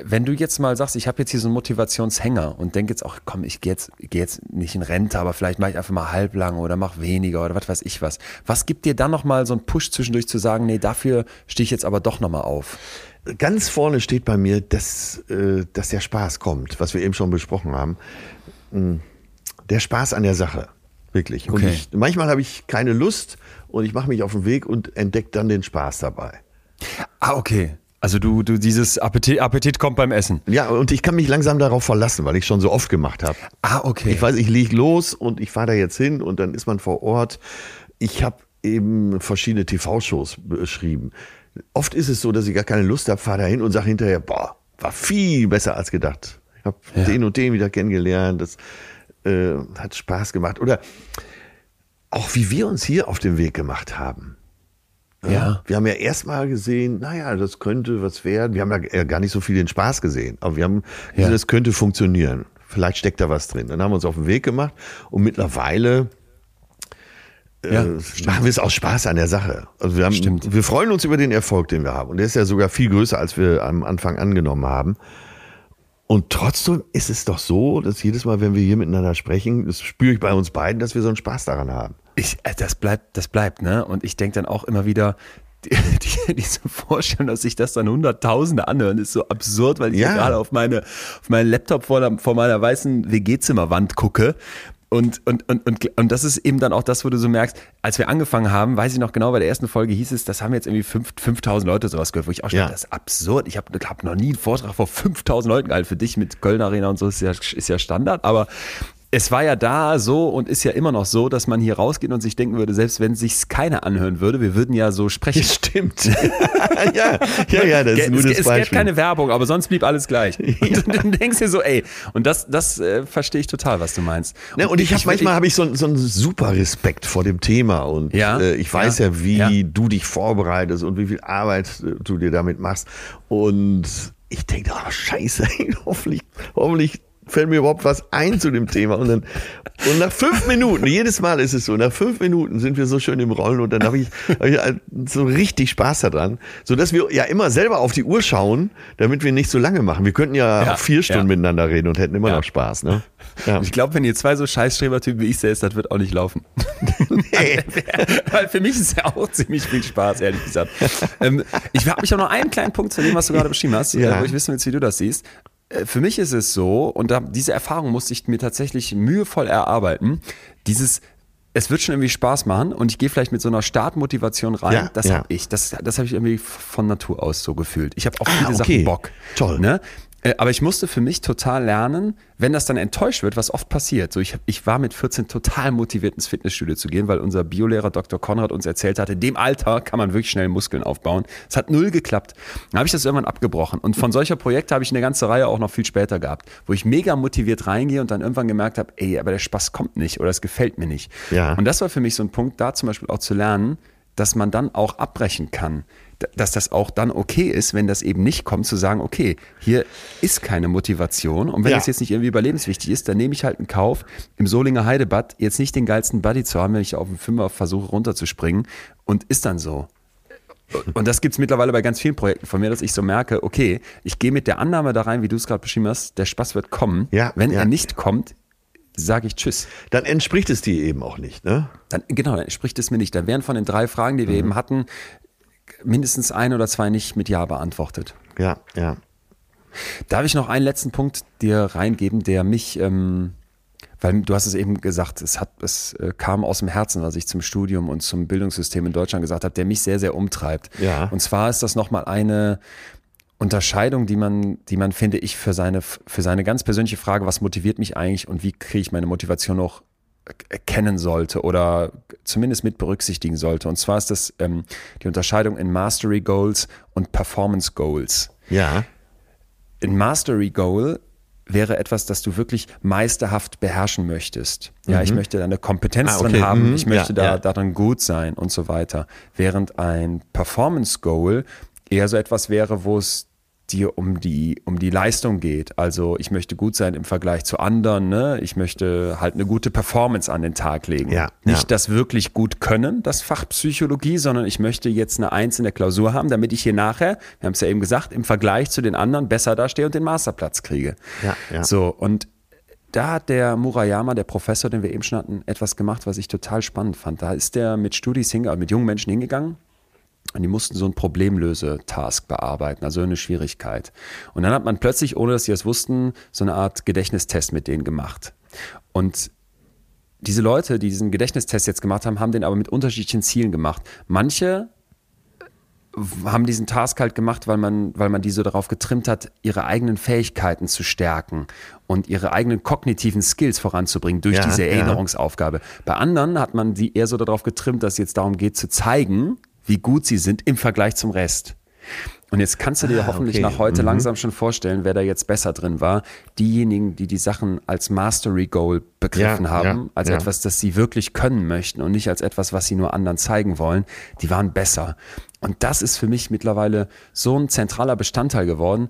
wenn du jetzt mal sagst, ich habe jetzt hier so einen Motivationshänger und denke jetzt auch, komm, ich gehe jetzt, geh jetzt nicht in Rente, aber vielleicht mache ich einfach mal halblang oder mach weniger oder was weiß ich was. Was gibt dir dann nochmal so einen Push zwischendurch zu sagen, nee, dafür stehe ich jetzt aber doch nochmal auf? Ganz vorne steht bei mir, dass, äh, dass der Spaß kommt, was wir eben schon besprochen haben. Mm, der Spaß an der Sache, wirklich. Okay. ich, manchmal habe ich keine Lust und ich mache mich auf den Weg und entdecke dann den Spaß dabei. Ah, okay. Also du, du dieses Appetit, Appetit kommt beim Essen. Ja, und ich kann mich langsam darauf verlassen, weil ich schon so oft gemacht habe. Ah, okay. Ich weiß, ich lege los und ich fahre da jetzt hin und dann ist man vor Ort. Ich habe eben verschiedene TV-Shows beschrieben. Oft ist es so, dass ich gar keine Lust habe, fahre da hin und sage hinterher, boah, war viel besser als gedacht. Ich habe Ja. den und den wieder kennengelernt, das äh, hat Spaß gemacht. Oder auch wie wir uns hier auf den Weg gemacht haben. Ja. Wir haben ja erstmal gesehen, naja, das könnte was werden. Wir haben ja äh, gar nicht so viel den Spaß gesehen, aber wir haben gesehen, Ja. das könnte funktionieren. Vielleicht steckt da was drin. Dann haben wir uns auf den Weg gemacht und mittlerweile Ja, äh, machen wir es aus Spaß an der Sache. Also wir, haben, Stimmt. wir freuen uns über den Erfolg, den wir haben. Und der ist ja sogar viel größer, als wir am Anfang angenommen haben. Und trotzdem ist es doch so, dass jedes Mal, wenn wir hier miteinander sprechen, das spüre ich bei uns beiden, dass wir so einen Spaß daran haben. Ich, äh, das bleibt, das bleibt, ne? Und ich denke dann auch immer wieder, die, die, diese Vorstellung, dass sich das dann Hunderttausende anhören, ist so absurd, weil ich Ja. gerade auf meine, auf meinen Laptop vor, der, vor meiner weißen WG-Zimmerwand gucke. Und, und, und, und, und das ist eben dann auch das, wo du so merkst, als wir angefangen haben, weiß ich noch genau, bei der ersten Folge hieß es, das haben jetzt irgendwie fünf- 5000 Leute sowas gehört, wo ich auch schon Ja. dachte, das ist absurd. Ich habe hab noch nie einen Vortrag vor 5000 Leuten gehalten. Für dich mit Köln Arena und so ist ja, ist ja Standard, aber es war ja da so und ist ja immer noch so, dass man hier rausgeht und sich denken würde, selbst wenn sich's keiner anhören würde, wir würden ja so sprechen. Stimmt. ja, ja, ja, das ist ein es, gutes es gäbe Beispiel. keine Werbung, aber sonst blieb alles gleich. Und dann denkst du dir so, ey, und das, das äh, verstehe ich total, was du meinst. Ne, und ich habe manchmal habe ich so, so einen super Respekt vor dem Thema und Ja, äh, ich weiß ja, ja, wie ja. du dich vorbereitest und wie viel Arbeit äh, du dir damit machst und ich denke, oh Scheiße, hoffentlich, hoffentlich fällt mir überhaupt was ein zu dem Thema und dann und nach fünf Minuten, jedes Mal ist es so, nach fünf Minuten sind wir so schön im Rollen und dann habe ich, hab ich halt so richtig Spaß daran, so dass wir ja immer selber auf die Uhr schauen, damit wir nicht so lange machen. Wir könnten ja, Ja, vier Stunden ja. miteinander reden und hätten immer Ja. noch Spaß, ne? Ja. Ich glaube, wenn ihr zwei so Scheißstrebertypen wie ich seid, das wird auch nicht laufen. Weil für mich ist es ja auch ziemlich viel Spaß, ehrlich gesagt. ähm, ich habe mich auch noch einen kleinen Punkt zu dem, was du gerade beschrieben hast, Ja. äh, wo ich wissen will, wie du das siehst. Äh, Für mich ist es so, und da, diese Erfahrung musste ich mir tatsächlich mühevoll erarbeiten, dieses, es wird schon irgendwie Spaß machen und ich gehe vielleicht mit so einer Startmotivation rein. Ja, das ja. habe ich. Das, das habe ich irgendwie von Natur aus so gefühlt. Ich habe auf Ah, viele okay. Sachen Bock. Toll. Ne? Äh, Aber ich musste für mich total lernen, wenn das dann enttäuscht wird, was oft passiert. So, ich, ich war mit 14 total motiviert ins Fitnessstudio zu gehen, weil unser Biolehrer Dr. Konrad uns erzählt hatte, in dem Alter kann man wirklich schnell Muskeln aufbauen. Es hat null geklappt. Dann habe ich das irgendwann abgebrochen. Und von solcher Projekte habe ich eine ganze Reihe auch noch viel später gehabt, wo ich mega motiviert reingehe und dann irgendwann gemerkt habe, ey, aber der Spaß kommt nicht oder es gefällt mir nicht. Ja. Und das war für mich so ein Punkt, da zum Beispiel auch zu lernen, dass man dann auch abbrechen kann. Dass das auch dann okay ist, wenn das eben nicht kommt, zu sagen, okay, hier ist keine Motivation. Und wenn Ja. das jetzt nicht irgendwie überlebenswichtig ist, dann nehme ich halt in Kauf, im Solinger Heidebad jetzt nicht den geilsten Buddy zu haben, wenn ich auf dem Fünfer versuche runterzuspringen. Und ist dann so. Und das gibt's mittlerweile bei ganz vielen Projekten von mir, dass ich so merke, okay, ich gehe mit der Annahme da rein, wie du es gerade beschrieben hast, der Spaß wird kommen. Ja, wenn ja. er nicht kommt, sage ich Tschüss. Dann entspricht es dir eben auch nicht, ne? Dann, genau, dann spricht es mir nicht. Dann wären von den drei Fragen, die wir eben hatten, mindestens ein oder zwei nicht mit Ja beantwortet. Ja, ja. Darf ich noch einen letzten Punkt dir reingeben, der mich, ähm, weil du hast es eben gesagt, es, hat, es äh, kam aus dem Herzen, was ich zum Studium und zum Bildungssystem in Deutschland gesagt habe, der mich sehr, sehr umtreibt. Ja. Und zwar ist das nochmal eine Unterscheidung, die man, die man, finde ich, für seine, für seine ganz persönliche Frage, was motiviert mich eigentlich und wie kriege ich meine Motivation noch erkennen sollte oder zumindest mit berücksichtigen sollte. Und zwar ist das ähm, die Unterscheidung in Mastery Goals und Performance Goals. Ja. Ein Mastery Goal wäre etwas, das du wirklich meisterhaft beherrschen möchtest. Ja, ich möchte da eine Kompetenz Ah, okay. drin haben, Mhm. ich möchte Ja, da ja. darin gut sein und so weiter. Während ein Performance Goal eher so etwas wäre, wo es die um die, um die Leistung geht. Also ich möchte gut sein im Vergleich zu anderen. Ne? Ich möchte halt eine gute Performance an den Tag legen. Ja, Nicht ja. das wirklich gut können, das Fach Psychologie, sondern ich möchte jetzt eine Eins in der Klausur haben, damit ich hier nachher, wir haben es ja eben gesagt, im Vergleich zu den anderen besser dastehe und den Masterplatz kriege. Ja, ja. So, und da hat der Murayama, der Professor, den wir eben schon hatten, etwas gemacht, was ich total spannend fand. Da ist der mit Studis hingegangen, mit jungen Menschen hingegangen und die mussten so einen Problemlöse-Task bearbeiten, also eine Schwierigkeit. Und dann hat man plötzlich, ohne dass sie es wussten, so eine Art Gedächtnistest mit denen gemacht. Und diese Leute, die diesen Gedächtnistest jetzt gemacht haben, haben den aber mit unterschiedlichen Zielen gemacht. Manche haben diesen Task halt gemacht, weil man, weil man die so darauf getrimmt hat, ihre eigenen Fähigkeiten zu stärken und ihre eigenen kognitiven Skills voranzubringen durch Ja, diese ja. Erinnerungsaufgabe. Bei anderen hat man die eher so darauf getrimmt, dass es jetzt darum geht, zu zeigen, wie gut sie sind im Vergleich zum Rest. Und jetzt kannst du dir Ah, hoffentlich okay. nach heute Mhm. langsam schon vorstellen, wer da jetzt besser drin war. Diejenigen, die die Sachen als Mastery Goal begriffen Ja, haben, ja, als ja. etwas, das sie wirklich können möchten und nicht als etwas, was sie nur anderen zeigen wollen, die waren besser. Und das ist für mich mittlerweile so ein zentraler Bestandteil geworden,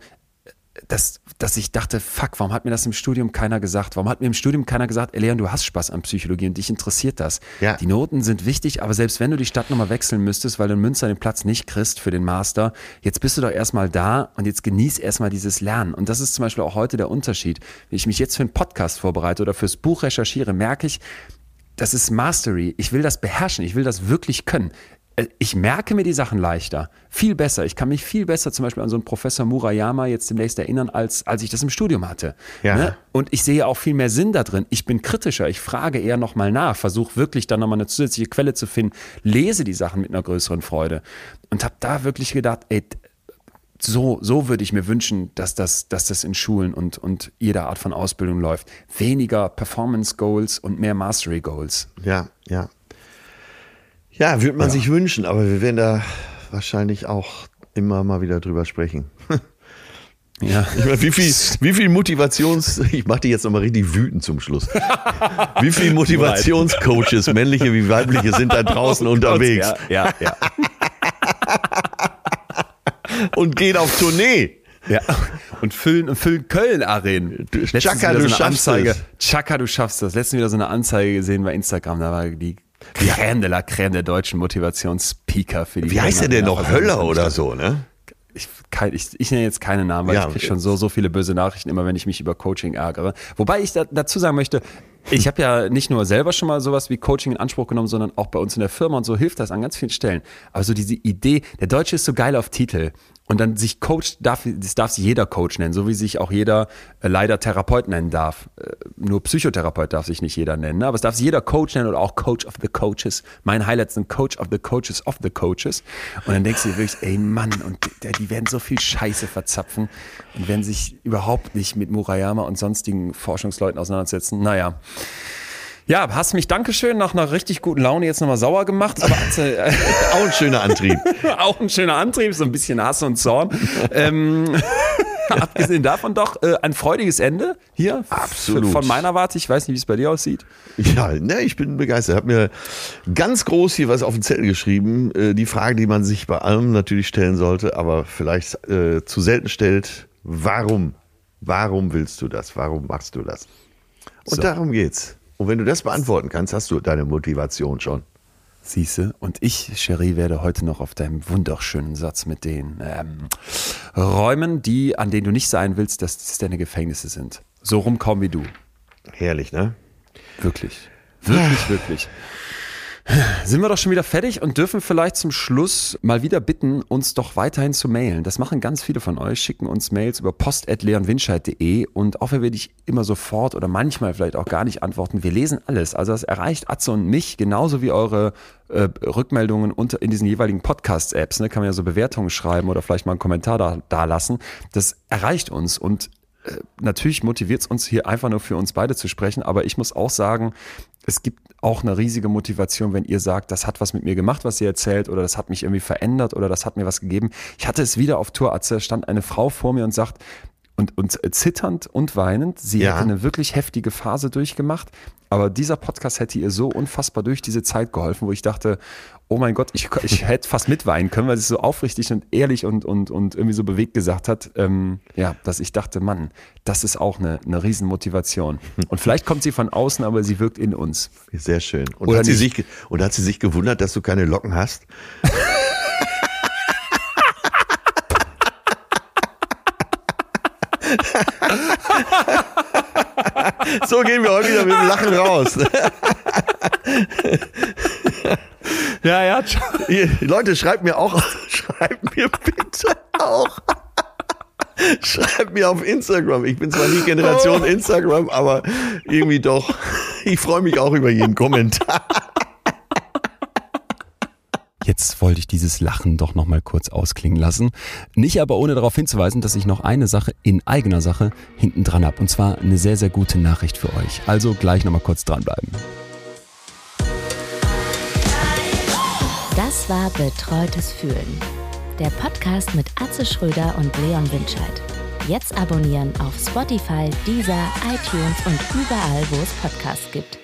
dass, dass ich dachte, fuck, warum hat mir das im Studium keiner gesagt? Warum hat mir im Studium keiner gesagt, ey Leon, du hast Spaß an Psychologie und dich interessiert das? Ja. Die Noten sind wichtig, aber selbst wenn du die Stadt nochmal wechseln müsstest, weil du in Münster den Platz nicht kriegst für den Master, jetzt bist du doch erstmal da und jetzt genieß erstmal dieses Lernen. Und das ist zum Beispiel auch heute der Unterschied. Wenn ich mich jetzt für einen Podcast vorbereite oder fürs Buch recherchiere, merke ich, das ist Mastery. Ich will das beherrschen. Ich will das wirklich können. Äh, Ich merke mir die Sachen leichter, viel besser. Ich kann mich viel besser zum Beispiel an so einen Professor Murayama jetzt demnächst erinnern, als, als ich das im Studium hatte. Ja. Ne? Und ich sehe auch viel mehr Sinn da drin. Ich bin kritischer, ich frage eher nochmal nach, versuche wirklich dann nochmal eine zusätzliche Quelle zu finden, lese die Sachen mit einer größeren Freude und habe da wirklich gedacht, ey, so, so würde ich mir wünschen, dass das, dass das in Schulen und, und jeder Art von Ausbildung läuft. Weniger Performance Goals und mehr Mastery Goals. Ja, ja. Ja, würde man sich wünschen, aber wir werden da wahrscheinlich auch immer mal wieder drüber sprechen. Ja. Ich meine, wie viel, wie viel Motivations, ich mache die jetzt nochmal richtig wütend zum Schluss. Wie viel Motivationscoaches, männliche wie weibliche, sind da draußen unterwegs Ja, ja, ja. und gehen auf Tournee? ja. Und füllen, füllen Köln-Arenen. Chaka, wieder du schaffst Anzeige. es. Chaka, du schaffst das. Letztens wieder so eine Anzeige gesehen bei Instagram. Da war die Crème de la Crème der deutschen Motivationsspeaker für die Wie heißt der denn noch? Höller oder so, ne? ich, kein, ich, ich nenne jetzt keine Namen, weil Ja, ich kriege schon so, so viele böse Nachrichten immer, wenn ich mich über Coaching ärgere. Wobei ich da, dazu sagen möchte, ich habe ja nicht nur selber schon mal sowas wie Coaching in Anspruch genommen, sondern auch bei uns in der Firma und so hilft das an ganz vielen Stellen. Aber so diese Idee, der Deutsche ist so geil auf Titel und dann sich Coach darf, das darf sich jeder Coach nennen, so wie sich auch jeder äh, leider Therapeut nennen darf. Äh, nur Psychotherapeut darf sich nicht jeder nennen, ne? aber es darf sich jeder Coach nennen oder auch Coach of the Coaches. Mein Highlight sind Coach of the Coaches of the Coaches. Und dann denkst du dir wirklich, ey Mann, und die, die werden so viel Scheiße verzapfen und werden sich überhaupt nicht mit Murayama und sonstigen Forschungsleuten auseinandersetzen. Naja. Ja, hast mich Dankeschön nach einer richtig guten Laune jetzt nochmal sauer gemacht, aber äh, Auch ein schöner Antrieb. auch ein schöner Antrieb, so ein bisschen Hass und Zorn. ähm, abgesehen davon doch äh, ein freudiges Ende hier. Absolut. Von meiner Warte. Ich weiß nicht, wie es bei dir aussieht. Ja, ne, ich bin begeistert. Hab mir ganz groß hier was auf den Zettel geschrieben. Äh, die Frage, die man sich bei allem natürlich stellen sollte, aber vielleicht äh, zu selten stellt, warum? Warum willst du das? Warum machst du das? Und So. darum geht's. Und wenn du das beantworten kannst, hast du deine Motivation schon. Siehste, und ich, Cherie, werde heute noch auf deinem wunderschönen Satz mit den ähm, Räumen, die, an denen du nicht sein willst, dass das deine Gefängnisse sind. So rumkommen wie du. Herrlich, ne? Wirklich. Wirklich, wirklich. Sind wir doch schon wieder fertig und dürfen vielleicht zum Schluss mal wieder bitten, uns doch weiterhin zu mailen. Das machen ganz viele von euch, schicken uns Mails über post.leonwinscheid.de und auch wenn wir nicht immer sofort oder manchmal vielleicht auch gar nicht antworten, wir lesen alles. Also das erreicht Atze und mich genauso wie eure äh, Rückmeldungen unter, in diesen jeweiligen Podcast-Apps. Ne? Kann man ja so Bewertungen schreiben oder vielleicht mal einen Kommentar da, da lassen. Das erreicht uns und äh, natürlich motiviert es uns hier einfach nur für uns beide zu sprechen, aber ich muss auch sagen, es gibt auch eine riesige Motivation, wenn ihr sagt, das hat was mit mir gemacht, was ihr erzählt, oder das hat mich irgendwie verändert oder das hat mir was gegeben. Ich hatte es wieder auf Tour, Atze, stand eine Frau vor mir und sagt, und, und zitternd und weinend, sie Ja. hätte eine wirklich heftige Phase durchgemacht, aber dieser Podcast hätte ihr so unfassbar durch diese Zeit geholfen, wo ich dachte, oh mein Gott, ich, ich hätte fast mitweinen können, weil sie es so aufrichtig und ehrlich und, und, und irgendwie so bewegt gesagt hat, ähm, ja, dass ich dachte, Mann, das ist auch eine, eine Riesenmotivation. Und vielleicht kommt sie von außen, aber sie wirkt in uns. Sehr schön. Und, Oder hat sie, sich, und hat sie sich gewundert, dass du keine Locken hast? so gehen wir heute wieder mit dem Lachen raus. Ja, ja, Leute, schreibt mir auch, schreibt mir bitte auch. Schreibt mir auf Instagram. Ich bin zwar nie Generation Instagram, aber irgendwie doch. Ich freue mich auch über jeden Kommentar. Jetzt wollte ich dieses Lachen doch noch mal kurz ausklingen lassen. Nicht aber ohne darauf hinzuweisen, dass ich noch eine Sache in eigener Sache hinten dran habe. Und zwar eine sehr, sehr gute Nachricht für euch. Also gleich noch mal kurz dranbleiben. Das war Betreutes Fühlen. Der Podcast mit Atze Schröder und Leon Winscheid. Jetzt abonnieren auf Spotify, Deezer, iTunes und überall, wo es Podcasts gibt.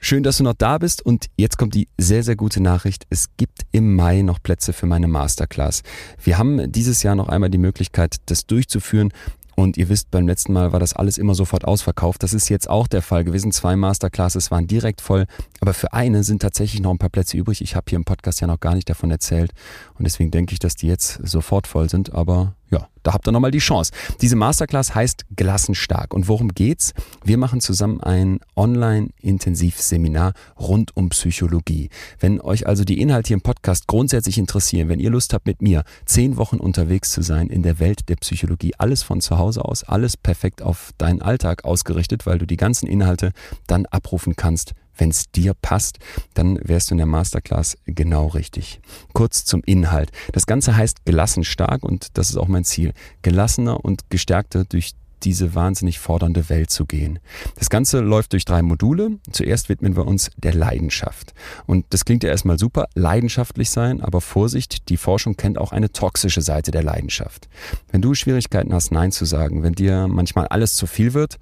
Schön, dass du noch da bist und jetzt kommt die sehr, sehr gute Nachricht. Es gibt im Mai noch Plätze für meine Masterclass. Wir haben dieses Jahr noch einmal die Möglichkeit, das durchzuführen. Und ihr wisst, beim letzten Mal war das alles immer sofort ausverkauft. Das ist jetzt auch der Fall gewesen. Zwei Masterclasses waren direkt voll. Aber für eine sind tatsächlich noch ein paar Plätze übrig. Ich habe hier im Podcast ja noch gar nicht davon erzählt. Und deswegen denke ich, dass die jetzt sofort voll sind. Aber ja, da habt ihr nochmal die Chance. Diese Masterclass heißt Glassenstark. Und worum geht's? Wir machen zusammen ein Online-Intensivseminar rund um Psychologie. Wenn euch also die Inhalte hier im Podcast grundsätzlich interessieren, wenn ihr Lust habt, mit mir zehn Wochen unterwegs zu sein in der Welt der Psychologie, alles von zu Hause aus, alles perfekt auf deinen Alltag ausgerichtet, weil du die ganzen Inhalte dann abrufen kannst, wenn es dir passt, dann wärst du in der Masterclass genau richtig. Kurz zum Inhalt. Das Ganze heißt Gelassenstark und das ist auch mein Ziel. Gelassener und gestärkter durch diese wahnsinnig fordernde Welt zu gehen. Das Ganze läuft durch drei Module. Zuerst widmen wir uns der Leidenschaft. Und das klingt ja erstmal super, leidenschaftlich sein, aber Vorsicht, die Forschung kennt auch eine toxische Seite der Leidenschaft. Wenn du Schwierigkeiten hast, Nein zu sagen, wenn dir manchmal alles zu viel wird,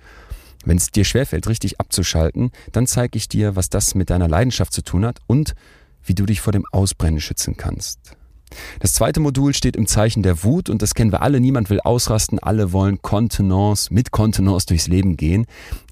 wenn es dir schwerfällt, richtig abzuschalten, dann zeige ich dir, was das mit deiner Leidenschaft zu tun hat und wie du dich vor dem Ausbrennen schützen kannst. Das zweite Modul steht im Zeichen der Wut und das kennen wir alle. Niemand will ausrasten, alle wollen Kontenance, mit Kontenance durchs Leben gehen.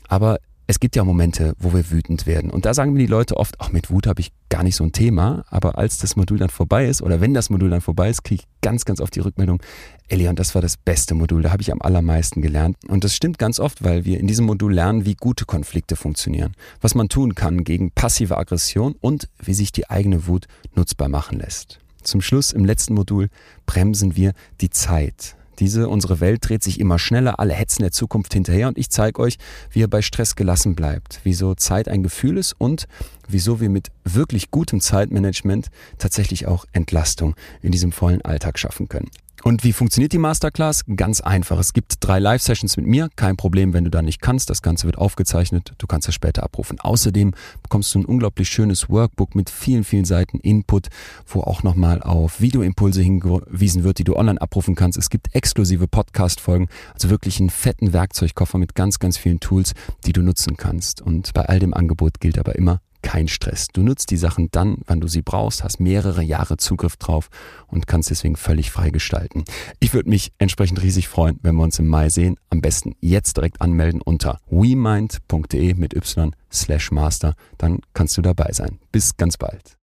Aber es gibt ja Momente, wo wir wütend werden. Und da sagen mir die Leute oft, ach, mit Wut habe ich gar nicht so ein Thema. Aber als das Modul dann vorbei ist oder wenn das Modul dann vorbei ist, kriege ich ganz, ganz oft die Rückmeldung, Elion, das war das beste Modul, da habe ich am allermeisten gelernt. Und das stimmt ganz oft, weil wir in diesem Modul lernen, wie gute Konflikte funktionieren, was man tun kann gegen passive Aggression und wie sich die eigene Wut nutzbar machen lässt. Zum Schluss im letzten Modul bremsen wir die Zeit. Diese, unsere Welt dreht sich immer schneller, alle hetzen der Zukunft hinterher und ich zeige euch, wie ihr bei Stress gelassen bleibt, wieso Zeit ein Gefühl ist und wieso wir mit wirklich gutem Zeitmanagement tatsächlich auch Entlastung in diesem vollen Alltag schaffen können. Und wie funktioniert die Masterclass? Ganz einfach. Es gibt drei Live-Sessions mit mir. Kein Problem, wenn du da nicht kannst. Das Ganze wird aufgezeichnet. Du kannst es später abrufen. Außerdem bekommst du ein unglaublich schönes Workbook mit vielen, vielen Seiten Input, wo auch nochmal auf Videoimpulse hingewiesen wird, die du online abrufen kannst. Es gibt exklusive Podcast-Folgen. Also wirklich einen fetten Werkzeugkoffer mit ganz, ganz vielen Tools, die du nutzen kannst. Und bei all dem Angebot gilt aber immer, kein Stress. Du nutzt die Sachen dann, wann du sie brauchst, hast mehrere Jahre Zugriff drauf und kannst deswegen völlig frei gestalten. Ich würde mich entsprechend riesig freuen, wenn wir uns im Mai sehen. Am besten jetzt direkt anmelden unter wemind.de mit y slash master. Dann kannst du dabei sein. Bis ganz bald.